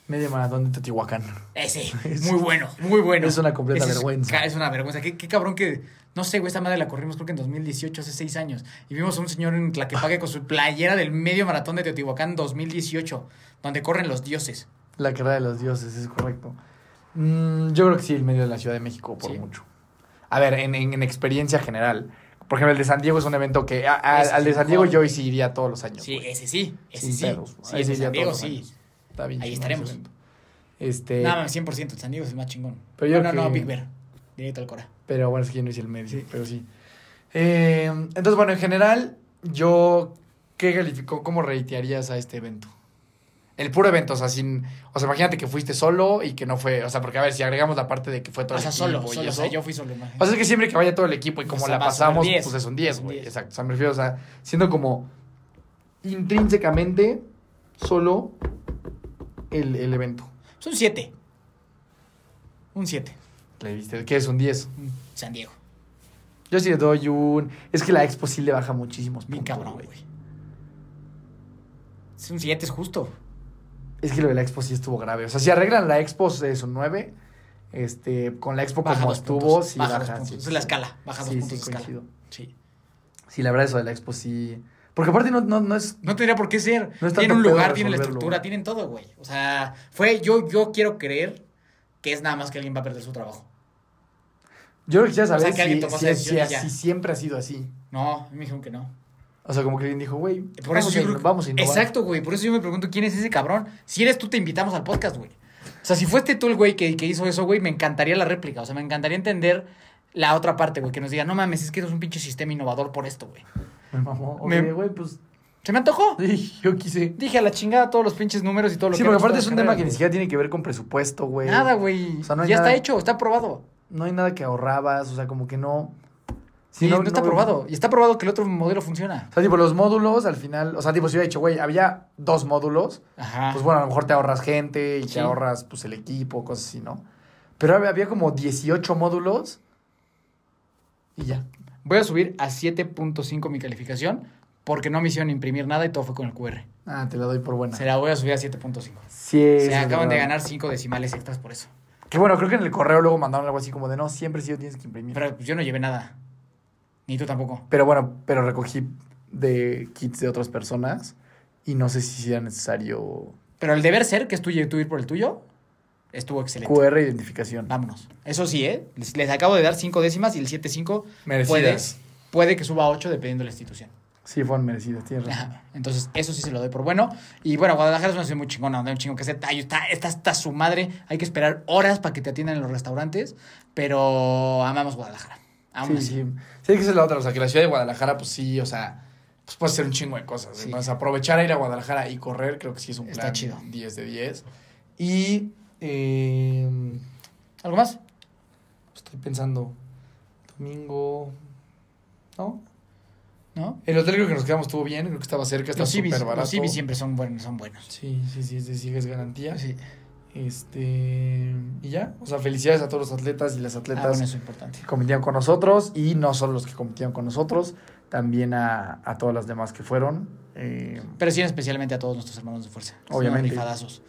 Speaker 3: Medio maratón de Teotihuacán.
Speaker 2: Ese,
Speaker 3: Es- *laughs*
Speaker 2: muy bueno, muy bueno.
Speaker 3: es una completa
Speaker 2: Ese es
Speaker 3: vergüenza.
Speaker 2: Es, una vergüenza. ¿Qué, qué cabrón que, no sé, güey, esta madre la corrimos creo que en 2018, hace seis años. Y vimos a un señor en Tlaquepaque con su playera del medio maratón de Teotihuacán 2018, donde corren los dioses.
Speaker 3: La carrera de los dioses, es correcto. Mm, yo creo que sí, el medio de la Ciudad de México, por
Speaker 2: Sí.
Speaker 3: mucho. A ver, en, en- en experiencia general. Por ejemplo, el de San Diego es un evento que... a- a-
Speaker 2: Ese
Speaker 3: al de San Diego yo sí iría todos los años.
Speaker 2: Sí, ese sí, ese
Speaker 3: Sin
Speaker 2: sí.
Speaker 3: pedos.
Speaker 2: Sí, de
Speaker 3: sí iría
Speaker 2: San Diego
Speaker 3: todos los
Speaker 2: sí.
Speaker 3: años. Está bien
Speaker 2: Ahí estaremos.
Speaker 3: Este,
Speaker 2: Nada más, 100%, el San Diego es el más chingón.
Speaker 3: Pero yo
Speaker 2: no, no,
Speaker 3: creo
Speaker 2: no,
Speaker 3: que-
Speaker 2: Big Bear. Directo al Cora.
Speaker 3: Pero bueno, es que yo no hice el medio, pero sí. Eh, entonces, bueno, en general, yo... ¿Qué calificó? ¿Cómo reitearías a este evento? El puro evento, o sea, sin... O sea, imagínate que fuiste solo y que no fue... O sea, porque a ver, si agregamos la parte de que fue todo
Speaker 2: O sea,
Speaker 3: el
Speaker 2: solo,
Speaker 3: equipo y
Speaker 2: solo. O
Speaker 3: eso...
Speaker 2: sea, yo fui solo. imagínate.
Speaker 3: O sea, es que siempre que vaya todo el equipo y como
Speaker 2: O sea,
Speaker 3: la pasamos,
Speaker 2: 10.
Speaker 3: pues es un 10,
Speaker 2: Es un
Speaker 3: güey.
Speaker 2: 10.
Speaker 3: Exacto. O sea, me refiero, o sea, siendo como intrínsecamente solo el, el evento.
Speaker 2: Es un 7. Un 7.
Speaker 3: Le viste, ¿qué es un 10?
Speaker 2: San Diego.
Speaker 3: Yo sí le doy un... Es que la expo sí le baja muchísimos
Speaker 2: Bien
Speaker 3: puntos,
Speaker 2: cabrón,
Speaker 3: güey.
Speaker 2: Es un 7, es justo.
Speaker 3: Es que lo de la expo sí estuvo grave. O sea, si arreglan la expo es un 9. Este, con la expo
Speaker 2: Baja
Speaker 3: como estuvo,
Speaker 2: puntos.
Speaker 3: sí
Speaker 2: baja,
Speaker 3: baja.
Speaker 2: puntos.
Speaker 3: sí,
Speaker 2: es la escala. Baja dos
Speaker 3: Sí,
Speaker 2: puntos
Speaker 3: sí,
Speaker 2: de escala. Sí.
Speaker 3: Sí, la verdad eso de la expo sí... Porque aparte no, no, no es...
Speaker 2: No tendría por qué ser.
Speaker 3: No tanto
Speaker 2: un lugar, tienen la estructura, tienen todo, güey. O sea, fue. Yo, yo quiero creer que es nada más que alguien va a perder su trabajo.
Speaker 3: Yo lo que quisiera
Speaker 2: O sea,
Speaker 3: saber
Speaker 2: que alguien
Speaker 3: si,
Speaker 2: tomó
Speaker 3: si,
Speaker 2: esa
Speaker 3: si
Speaker 2: decisión y ya.
Speaker 3: así siempre ha sido así.
Speaker 2: No, me dijeron que no.
Speaker 3: O sea, como que alguien dijo, güey,
Speaker 2: Por eso
Speaker 3: vamos,
Speaker 2: yo
Speaker 3: a,
Speaker 2: creo que-
Speaker 3: vamos a innovar.
Speaker 2: Exacto, güey. Por eso yo me pregunto quién es ese cabrón. Si eres tú, te invitamos al podcast, güey. O sea, si fuiste tú el güey que, que hizo eso, güey, me encantaría la réplica. O sea, me encantaría entender la otra parte, güey. Que nos diga, no mames, es que eres un pinche sistema innovador por esto, güey.
Speaker 3: Me mamó. Ok,
Speaker 2: Me-
Speaker 3: güey, pues
Speaker 2: Se me antojó.
Speaker 3: sí, *laughs* yo quise.
Speaker 2: Dije a la chingada todos los pinches números y todo lo
Speaker 3: Sí,
Speaker 2: que
Speaker 3: porque
Speaker 2: han hecho
Speaker 3: aparte es un tema que ni siquiera tiene que ver con presupuesto, güey.
Speaker 2: Nada, güey.
Speaker 3: O sea, no hay
Speaker 2: ya
Speaker 3: nada-
Speaker 2: está hecho, está aprobado.
Speaker 3: No hay nada que ahorrabas, o sea, como que no.
Speaker 2: Sí, no,
Speaker 3: no-
Speaker 2: está
Speaker 3: no-
Speaker 2: aprobado. Y está probado que el otro modelo funciona.
Speaker 3: O sea, tipo, los módulos al final, o sea, tipo, si hubiera dicho, güey, había dos módulos,
Speaker 2: Ajá.
Speaker 3: pues bueno, a lo mejor te ahorras gente y
Speaker 2: Sí.
Speaker 3: te ahorras, pues, el equipo, cosas así, ¿no? Pero había, había como 18 módulos y ya.
Speaker 2: Voy a subir a 7.5 mi calificación porque no me hicieron imprimir nada y todo fue con el QR.
Speaker 3: Ah, te la doy por buena.
Speaker 2: Se la voy a subir a 7.5.
Speaker 3: Sí,
Speaker 2: Se acaban de ganar 5 decimales extras por eso.
Speaker 3: Que bueno, creo que en el correo luego mandaron algo así como de, no, siempre sí lo tienes que imprimir.
Speaker 2: Pero yo no llevé nada. Ni tú tampoco.
Speaker 3: Pero bueno, pero recogí de kits de otras personas y no sé si era necesario.
Speaker 2: Pero el deber ser, que es tuyo, tú ir por el tuyo, estuvo excelente.
Speaker 3: QR identificación.
Speaker 2: Vámonos. Eso sí, ¿eh? Les, les acabo de dar cinco décimas y el 7.5 puede,
Speaker 3: Merecidas.
Speaker 2: puede que suba a 8 dependiendo de la institución.
Speaker 3: Sí, fueron merecidas, tienes razón.
Speaker 2: Entonces, eso sí se lo doy por bueno. Y bueno, Guadalajara es una ciudad muy chingona, donde hay un chingo que hacer. Ay, está, está hasta su madre. Hay que esperar horas para que te atiendan en los restaurantes. Pero amamos Guadalajara. Aún
Speaker 3: Sí,
Speaker 2: así.
Speaker 3: sí. Sí, que esa es la otra. O sea, que la ciudad de Guadalajara, pues sí, o sea, pues puede ser un chingo de cosas.
Speaker 2: Sí.
Speaker 3: Entonces, aprovechar a ir a Guadalajara y correr, creo que sí es un
Speaker 2: Está
Speaker 3: plan
Speaker 2: chido.
Speaker 3: 10 de 10. Y eh,
Speaker 2: ¿Algo más?
Speaker 3: estoy pensando, domingo, ¿no?
Speaker 2: ¿No?
Speaker 3: El hotel creo que nos quedamos estuvo bien, creo que estaba cerca,
Speaker 2: civis,
Speaker 3: súper barato.
Speaker 2: los civis siempre son buenos. Son buenos.
Speaker 3: Sí, sí, sí, es de sí, es garantía.
Speaker 2: Sí.
Speaker 3: Este, y ya, o sea, felicidades a todos los atletas y las
Speaker 2: Ah,
Speaker 3: atletas
Speaker 2: bueno, eso es importante.
Speaker 3: que competían con nosotros y no solo los que competían con nosotros, también a, a todas las demás que fueron. Eh,
Speaker 2: Pero sí, especialmente a todos nuestros hermanos de fuerza.
Speaker 3: Obviamente.
Speaker 2: rifadazos.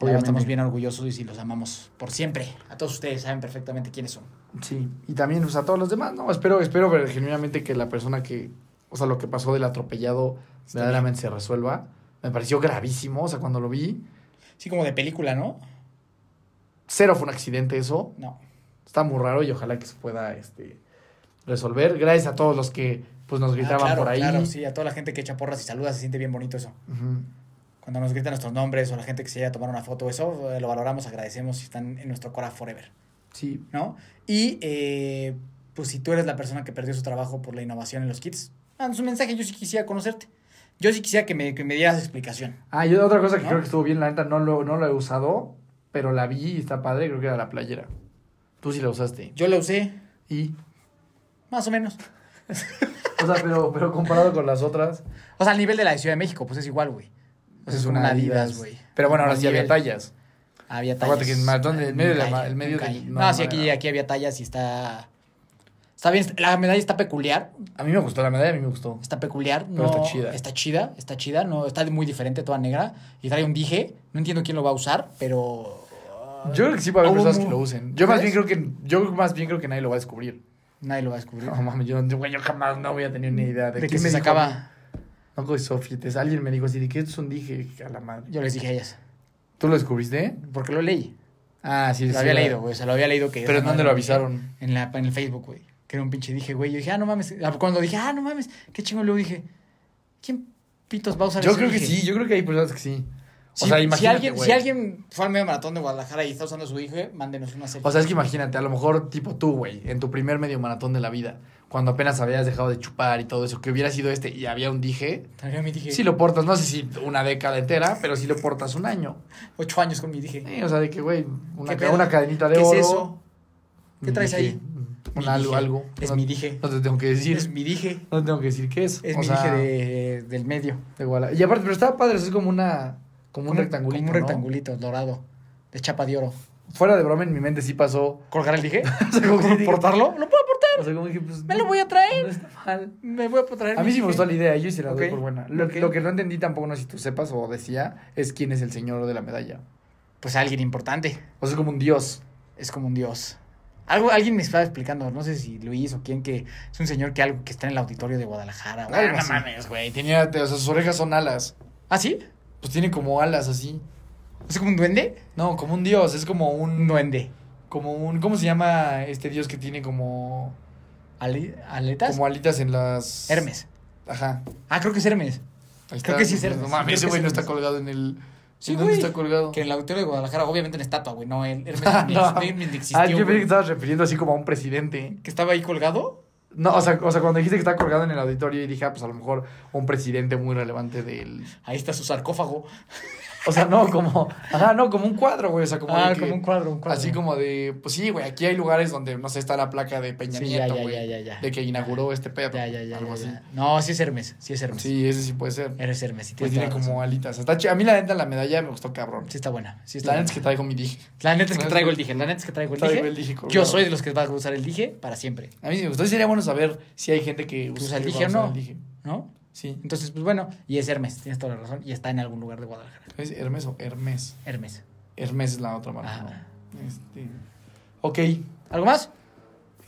Speaker 3: Obviamente.
Speaker 2: Estamos bien orgullosos y los amamos por siempre. A todos ustedes saben perfectamente quiénes son.
Speaker 3: sí, y también pues, a todos los demás, ¿no? Espero, espero genuinamente que la persona que, o sea, lo que pasó del atropellado
Speaker 2: Está
Speaker 3: verdaderamente se resuelva. Me pareció gravísimo, o sea, cuando lo vi,
Speaker 2: Sí, como de película, ¿no?
Speaker 3: cero fue un accidente eso.
Speaker 2: No.
Speaker 3: Está muy raro y ojalá que se pueda este, resolver. Gracias a todos los que pues nos
Speaker 2: Ah,
Speaker 3: gritaban
Speaker 2: claro,
Speaker 3: por ahí.
Speaker 2: Claro, sí, a toda la gente que echa porras y saluda se siente bien bonito eso.
Speaker 3: Ujú.
Speaker 2: Cuando nos gritan nuestros nombres o la gente que se llega a tomar una foto, eso eh, lo valoramos, agradecemos y están en nuestro Cora Forever,
Speaker 3: Sí,
Speaker 2: ¿no? Y eh, pues si tú eres la persona que perdió su trabajo por la innovación en los kits, mándanos un mensaje, yo sí quisiera conocerte. Yo sí quisiera que me, que me dieras explicación.
Speaker 3: Ah, y otra cosa que
Speaker 2: ¿No?
Speaker 3: creo que estuvo bien, la neta, no lo, no lo he usado, pero la vi y está padre, creo que era la playera. Tú sí la usaste.
Speaker 2: Yo la usé,
Speaker 3: Y,
Speaker 2: más o menos. *laughs*
Speaker 3: o sea, pero, pero comparado con las otras,
Speaker 2: O sea, al nivel de la de Ciudad de México, pues es igual, güey.
Speaker 3: Pues es una Adidas,
Speaker 2: güey.
Speaker 3: Pero bueno, ahora sí había tallas.
Speaker 2: Había
Speaker 3: Acuérdate
Speaker 2: tallas.
Speaker 3: que en maratón, el medio de la el medio de- no,
Speaker 2: No, sí, aquí, aquí había tallas y está... Está bien, la medalla está peculiar,
Speaker 3: A mí me gustó, la medalla a mí me gustó.
Speaker 2: está peculiar.
Speaker 3: Pero
Speaker 2: no,
Speaker 3: está chida.
Speaker 2: Está chida, está chida, no, está muy diferente, toda negra. Y trae un dije, no entiendo quién lo va a usar, pero...
Speaker 3: Yo creo que sí va a haber personas que lo usen. Yo más bien creo que, yo más bien creo que nadie lo va a descubrir.
Speaker 2: Nadie lo va a descubrir.
Speaker 3: No mames, yo, yo, jamás no voy a tener ni idea de,
Speaker 2: de se
Speaker 3: me
Speaker 2: sacaba...
Speaker 3: con Sofietes. Alguien me dijo así, ¿de qué es un dije? A la madre.
Speaker 2: Yo les dije a ellas,
Speaker 3: ¿Tú lo descubriste?
Speaker 2: porque lo leí.
Speaker 3: Ah, sí,
Speaker 2: Lo
Speaker 3: sí,
Speaker 2: había leído, güey, o sea, lo había leído que...
Speaker 3: Pero ¿en dónde lo avisaron?
Speaker 2: En, la, en el Facebook, güey. Que era un pinche dije, güey. Yo dije, ah, no mames. Ah, Cuando dije, ah, no mames, qué chingo, luego dije, ¿quién pitos va a usar
Speaker 3: Yo creo que sí, yo creo que hay personas que sí. O
Speaker 2: Si,
Speaker 3: sea,
Speaker 2: si
Speaker 3: imagínate,
Speaker 2: alguien,
Speaker 3: güey.
Speaker 2: si alguien fue al medio maratón de Guadalajara y está usando su dije, mándenos una selfie.
Speaker 3: O sea, es que imagínate, a lo mejor tipo tú, güey, en tu primer medio maratón de la vida, cuando apenas habías dejado de chupar y todo eso, que hubiera sido este y había un dije,
Speaker 2: Traía mi dije.
Speaker 3: sí lo portas, no sé si una década entera, pero sí lo portas un año.
Speaker 2: Ocho años con mi dije.
Speaker 3: Sí, o sea, de que, güey, una,
Speaker 2: ¿Qué
Speaker 3: ca- una cadenita de
Speaker 2: ¿Qué
Speaker 3: oro.
Speaker 2: es eso? ¿Qué
Speaker 3: mi
Speaker 2: traes
Speaker 3: dije,
Speaker 2: ahí?
Speaker 3: Un algo, algo.
Speaker 2: Es
Speaker 3: no,
Speaker 2: mi dije.
Speaker 3: No te tengo que decir.
Speaker 2: Es mi dije.
Speaker 3: No te tengo que decir qué es.
Speaker 2: Es
Speaker 3: O
Speaker 2: mi
Speaker 3: sea,
Speaker 2: dije de, del medio.
Speaker 3: de Y aparte, pero estaba padre, eso es como una... Como un rectangulito,
Speaker 2: Como un
Speaker 3: ¿no?
Speaker 2: rectangulito dorado. De chapa de oro.
Speaker 3: Fuera de broma, en mi mente sí pasó.
Speaker 2: ¿Colgar el dije? *laughs* ¿Portarlo? Lo puedo portar.
Speaker 3: O sea, como dije, pues...
Speaker 2: Me lo voy a traer.
Speaker 3: No está mal.
Speaker 2: Me voy a traer
Speaker 3: A mí sí me gustó la idea, yo sí la doy por buena. Lo,
Speaker 2: ok.
Speaker 3: lo que no entendí tampoco, no sé si tú sepas o decía, es quién es el señor de la medalla.
Speaker 2: Pues alguien importante.
Speaker 3: O sea, es como un dios.
Speaker 2: Es como un dios. Algo, alguien me estaba explicando, no sé si Luis o quién, que es un señor que algo que está en el auditorio de Guadalajara o
Speaker 3: No,
Speaker 2: algo
Speaker 3: no
Speaker 2: así.
Speaker 3: mames, güey. Tenía, o sea, sus orejas son alas.
Speaker 2: ¿Ah, sí?
Speaker 3: Pues tiene como alas así.
Speaker 2: ¿Es como un duende?
Speaker 3: No, como un dios, es como
Speaker 2: un... duende.
Speaker 3: Como un... ¿Cómo se llama este dios que tiene como...
Speaker 2: Ale- ¿Aletas?
Speaker 3: Como alitas en las...
Speaker 2: Hermes.
Speaker 3: Ajá.
Speaker 2: Ah, creo que es Hermes.
Speaker 3: Ahí
Speaker 2: Creo
Speaker 3: está.
Speaker 2: que sí es Hermes.
Speaker 3: No mames, ese güey
Speaker 2: es
Speaker 3: no está colgado en el...
Speaker 2: Sí,
Speaker 3: ¿En dónde
Speaker 2: güey.
Speaker 3: está colgado?
Speaker 2: Que en el auditorio de Guadalajara, obviamente en estatua, güey. No, el Hermes *laughs* ni,
Speaker 3: No.
Speaker 2: ni- ni existió.
Speaker 3: Ah, yo pensé que estabas refiriendo así como a un presidente.
Speaker 2: ¿Que estaba ahí colgado?
Speaker 3: No, o sea, o sea, cuando dijiste que está colgado en el auditorio y dije, ah, pues a lo mejor un presidente muy relevante del...
Speaker 2: Ahí está su sarcófago.
Speaker 3: O sea, no, como... Ajá, no, como un cuadro, güey. O sea, como
Speaker 2: ah,
Speaker 3: de que-
Speaker 2: como un cuadro, un cuadro.
Speaker 3: Así como de... Pues sí, güey, aquí hay lugares donde, no sé, está la placa de Peña
Speaker 2: Sí,
Speaker 3: Nieto,
Speaker 2: ya,
Speaker 3: güey.
Speaker 2: ya, ya, ya.
Speaker 3: De que inauguró este pedo.
Speaker 2: Ya, ya, ya.
Speaker 3: Algo así.
Speaker 2: No, sí es Hermes. Sí es Hermes.
Speaker 3: Sí, ese sí puede ser.
Speaker 2: Eres Hermes. Sí,
Speaker 3: Pues tiene como alitas. Está A mí la neta la medalla me gustó cabrón.
Speaker 2: Sí está buena. Sí está
Speaker 3: la neta es que traigo mi dije.
Speaker 2: La neta es que traigo el dije. La neta es que traigo el
Speaker 3: Traigo
Speaker 2: dije.
Speaker 3: el dije colgado.
Speaker 2: Yo soy de los que va a usar el dije para siempre.
Speaker 3: A mí sí me gustó. Sería bueno saber si hay gente que
Speaker 2: ¿Usa el dije o no?
Speaker 3: el dije.
Speaker 2: ¿No?
Speaker 3: Sí.
Speaker 2: Entonces, pues bueno. Y es Hermes. Tienes toda la razón. Y está en algún lugar de Guadalajara.
Speaker 3: ¿Es Hermes o Hermes?
Speaker 2: Hermes.
Speaker 3: Hermes es la otra marca. ¿no? Este... Ok.
Speaker 2: ¿Algo más?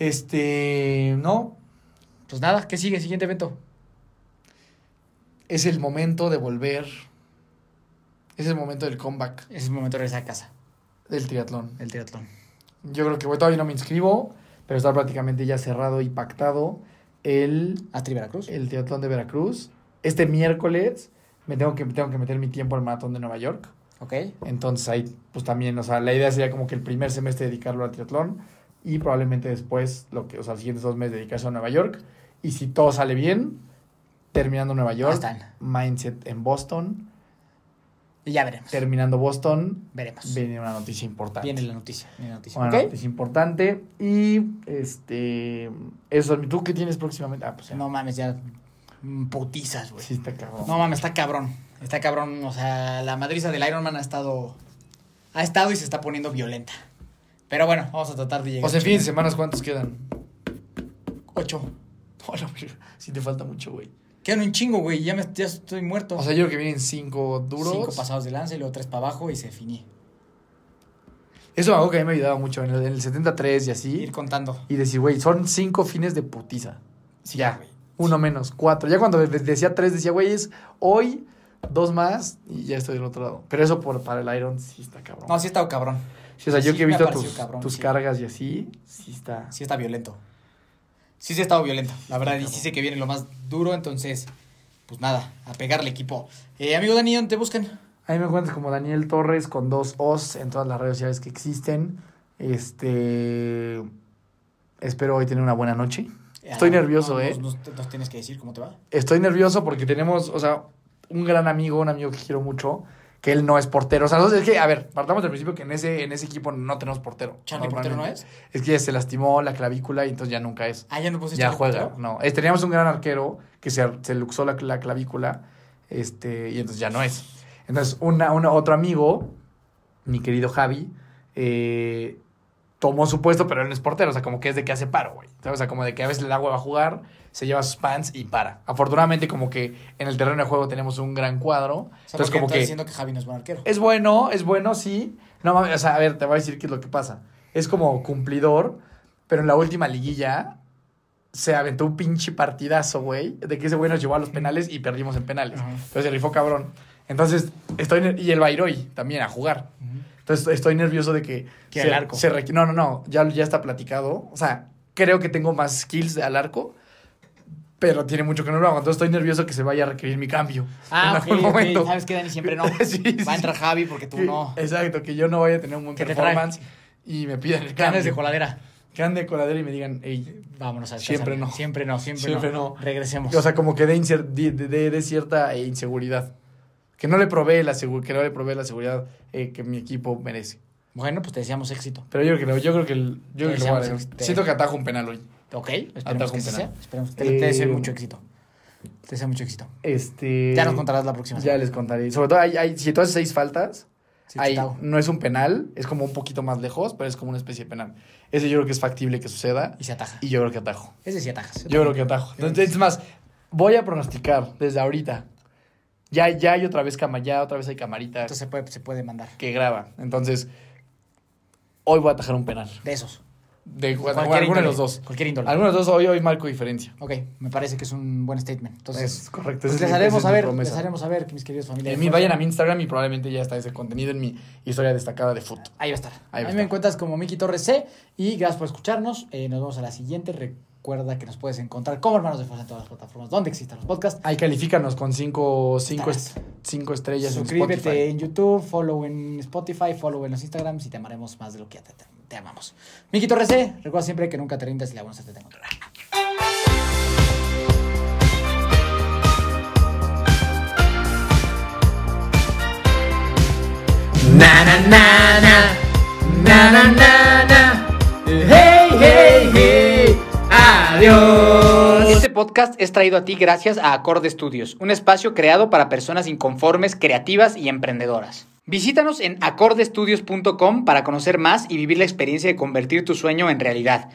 Speaker 3: Este... No.
Speaker 2: Pues nada. ¿Qué sigue? Siguiente evento.
Speaker 3: Es el momento de volver. Es el momento del comeback.
Speaker 2: Es el momento de regresar a casa.
Speaker 3: del triatlón.
Speaker 2: El triatlón.
Speaker 3: Yo creo que güey, todavía no me inscribo, pero está prácticamente ya cerrado y pactado el,
Speaker 2: Astri Veracruz.
Speaker 3: el triatlón de Veracruz. Este miércoles me tengo que, tengo que meter mi tiempo al maratón de Nueva York.
Speaker 2: Ok.
Speaker 3: Entonces ahí, pues también, o sea, la idea sería como que el primer semestre dedicarlo al triatlón y probablemente después, lo que, o sea, los siguientes dos meses dedicarse a Nueva York. Y si todo sale bien, terminando Nueva York. Mindset en Boston,
Speaker 2: Y ya veremos.
Speaker 3: terminando Boston,
Speaker 2: Veremos.
Speaker 3: viene una noticia importante.
Speaker 2: Viene la noticia. Viene la noticia.
Speaker 3: Una
Speaker 2: ¿Ok?
Speaker 3: noticia importante. Y este. Eso, ¿tú qué tienes próximamente? Ah, pues ya.
Speaker 2: No mames, ya. mm, Putizas, güey.
Speaker 3: Sí, está cabrón.
Speaker 2: No mames, está cabrón. Está cabrón. O sea, la madriza del Iron Man ha estado. Ha estado y se está poniendo violenta. Pero bueno, vamos a tratar de llegar.
Speaker 3: o sea, en fin de semana, ¿cuántos quedan?
Speaker 2: Ocho. *laughs*
Speaker 3: Hola, sí te falta mucho, güey.
Speaker 2: Quedan un chingo, güey. Ya, me, ya estoy muerto.
Speaker 3: O sea, yo creo que vienen cinco duros.
Speaker 2: Cinco pasados de lanza y luego tres para abajo y se finí.
Speaker 3: Eso es algo que a mí me ayudaba mucho en el, en el 73 y así.
Speaker 2: Ir contando.
Speaker 3: Y decir, güey, son cinco fines de putiza.
Speaker 2: Sí,
Speaker 3: ya. Uno menos, cuatro. Ya cuando de- decía tres, decía, güey, es hoy, dos más y ya estoy del otro lado. Pero eso por, para el Iron sí está cabrón.
Speaker 2: No, sí está cabrón.
Speaker 3: Sí, o sea, yo que he visto tus,
Speaker 2: cabrón,
Speaker 3: tus
Speaker 2: sí.
Speaker 3: cargas y así, sí está.
Speaker 2: Sí está violento. Sí, sí ha estado violento. La verdad, y sí sé que viene lo más duro, entonces, pues nada, a pegarle equipo. Eh, amigo Dani, ¿dónde te buscan?
Speaker 3: A mí me encuentras como Daniel Torres con dos O's en todas las redes sociales que existen. Este. Espero hoy tener una buena noche. Estoy
Speaker 2: Ah,
Speaker 3: nervioso,
Speaker 2: no,
Speaker 3: ¿eh?
Speaker 2: Nos tienes que decir cómo te va.
Speaker 3: Estoy nervioso porque tenemos, o sea, un gran amigo, un amigo que quiero mucho, que él no es portero. O sea, no sé, es que, a ver, partamos del principio que en ese, en ese equipo no tenemos portero.
Speaker 2: ¿Charlie Portero no es?
Speaker 3: Es que se lastimó la clavícula y entonces ya nunca es.
Speaker 2: Ah, ya no puse
Speaker 3: ya juega.
Speaker 2: Portero.
Speaker 3: No, Es- teníamos un gran arquero que se, se luxó la, la clavícula este, y entonces ya no es. Entonces, una, una- otro amigo, mi querido Javi, eh, tomó su puesto, pero él no es portero. O sea, como que es de que hace paro, güey. ¿Sabes? O sea, como de que a veces le da hueva a jugar, se lleva sus pants y para. Afortunadamente, como que en el terreno de juego tenemos un gran cuadro.
Speaker 2: O sea,
Speaker 3: entonces, como que...
Speaker 2: diciendo que Javi no es buen arquero.
Speaker 3: Es bueno, es bueno, sí. No mames, o sea, a ver, te voy a decir qué es lo que pasa. Es como cumplidor, pero en la última liguilla se aventó un pinche partidazo, güey, de que ese güey nos llevó a los penales y perdimos en penales. Entonces se rifó cabrón. Entonces, estoy y el Bairoy también a jugar. Entonces estoy nervioso de que
Speaker 2: Que
Speaker 3: se,
Speaker 2: al arco.
Speaker 3: se no, no, no, ya, ya está platicado. O sea, creo que tengo más skills al arco, pero tiene mucho que no lo hago. Entonces estoy nervioso que se vaya a requerir mi cambio.
Speaker 2: Ah,
Speaker 3: en
Speaker 2: ok,
Speaker 3: algún
Speaker 2: ok. ¿Sabes qué, Dani? Siempre no. *laughs*
Speaker 3: Sí,
Speaker 2: Va a entrar. Javi porque tú
Speaker 3: Que-
Speaker 2: no.
Speaker 3: Exacto, que yo no vaya a tener un buen
Speaker 2: Que
Speaker 3: performance y me pidan el
Speaker 2: de coladera.
Speaker 3: Que ande coladera y me digan, hey.
Speaker 2: Vámonos a descansar.
Speaker 3: Siempre no.
Speaker 2: Siempre no, siempre,
Speaker 3: Siempre
Speaker 2: no.
Speaker 3: no.
Speaker 2: Regresemos.
Speaker 3: O sea, como que de, de, de- de cierta eh, inseguridad. Que no le provee la, que no le provee la seguridad eh, que mi equipo merece.
Speaker 2: bueno, pues te deseamos éxito.
Speaker 3: Pero yo creo que, yo creo que, el- yo creo que lo voy a. Siento que atajo un penal hoy.
Speaker 2: Ok, esperemos que sea. Esperemos. Te, te deseo
Speaker 3: Eh,
Speaker 2: mucho éxito. Te deseo mucho éxito.
Speaker 3: Este,
Speaker 2: Ya nos contarás la próxima
Speaker 3: Ya les contaré. Sobre todo, hay, hay, si tú haces seis faltas,
Speaker 2: Sí,
Speaker 3: no es un penal, es como un poquito más lejos, pero es como una especie de penal. Ese yo creo que es factible que suceda
Speaker 2: Y se ataja.
Speaker 3: y yo creo que atajo.
Speaker 2: Ese sí atajas.
Speaker 3: Yo creo que atajo. Entonces, es más, voy a pronosticar desde ahorita. Ya, ya hay otra vez cama, ya otra vez hay camarita
Speaker 2: Entonces se puede, se puede mandar.
Speaker 3: que graba. Entonces, hoy voy a atajar un penal.
Speaker 2: De esos.
Speaker 3: De,
Speaker 2: Cualquier
Speaker 3: alguno de los dos.
Speaker 2: Cualquier índole.
Speaker 3: Algunos de los dos hoy, hoy marco diferencia.
Speaker 2: Ok, me parece que es un buen statement. Entonces,
Speaker 3: es correcto.
Speaker 2: pues les haremos
Speaker 3: promesa.
Speaker 2: les haremos a ver, que mis queridos familiares.
Speaker 3: En mi, vayan a mi Instagram y probablemente ya está ese contenido en mi historia destacada de fútbol.
Speaker 2: Ahí va a estar.
Speaker 3: Ahí va
Speaker 2: a
Speaker 3: a
Speaker 2: mí me encuentras como Miki Torres C. Y gracias por escucharnos. Eh, nos vemos a la siguiente. Recuerda que nos puedes encontrar como hermanos de fuerza en todas las plataformas donde existan los podcasts.
Speaker 3: Ahí califícanos con cinco, cinco,
Speaker 2: Estás.
Speaker 3: est- cinco estrellas
Speaker 2: Suscríbete en YouTube, follow en Spotify, follow en los Instagrams y te amaremos más de lo que ya te, te- amamos. Miki Torres. Recuerda siempre que nunca te rindas y la suerte te encontrará.
Speaker 1: Na na na na na na na na Hey hey hey Adiós
Speaker 2: Este podcast es traído a ti gracias a Acorde Studios, un espacio creado para personas inconformes, creativas y emprendedoras. Visítanos en acordestudios.com para conocer más y vivir la experiencia de convertir tu sueño en realidad.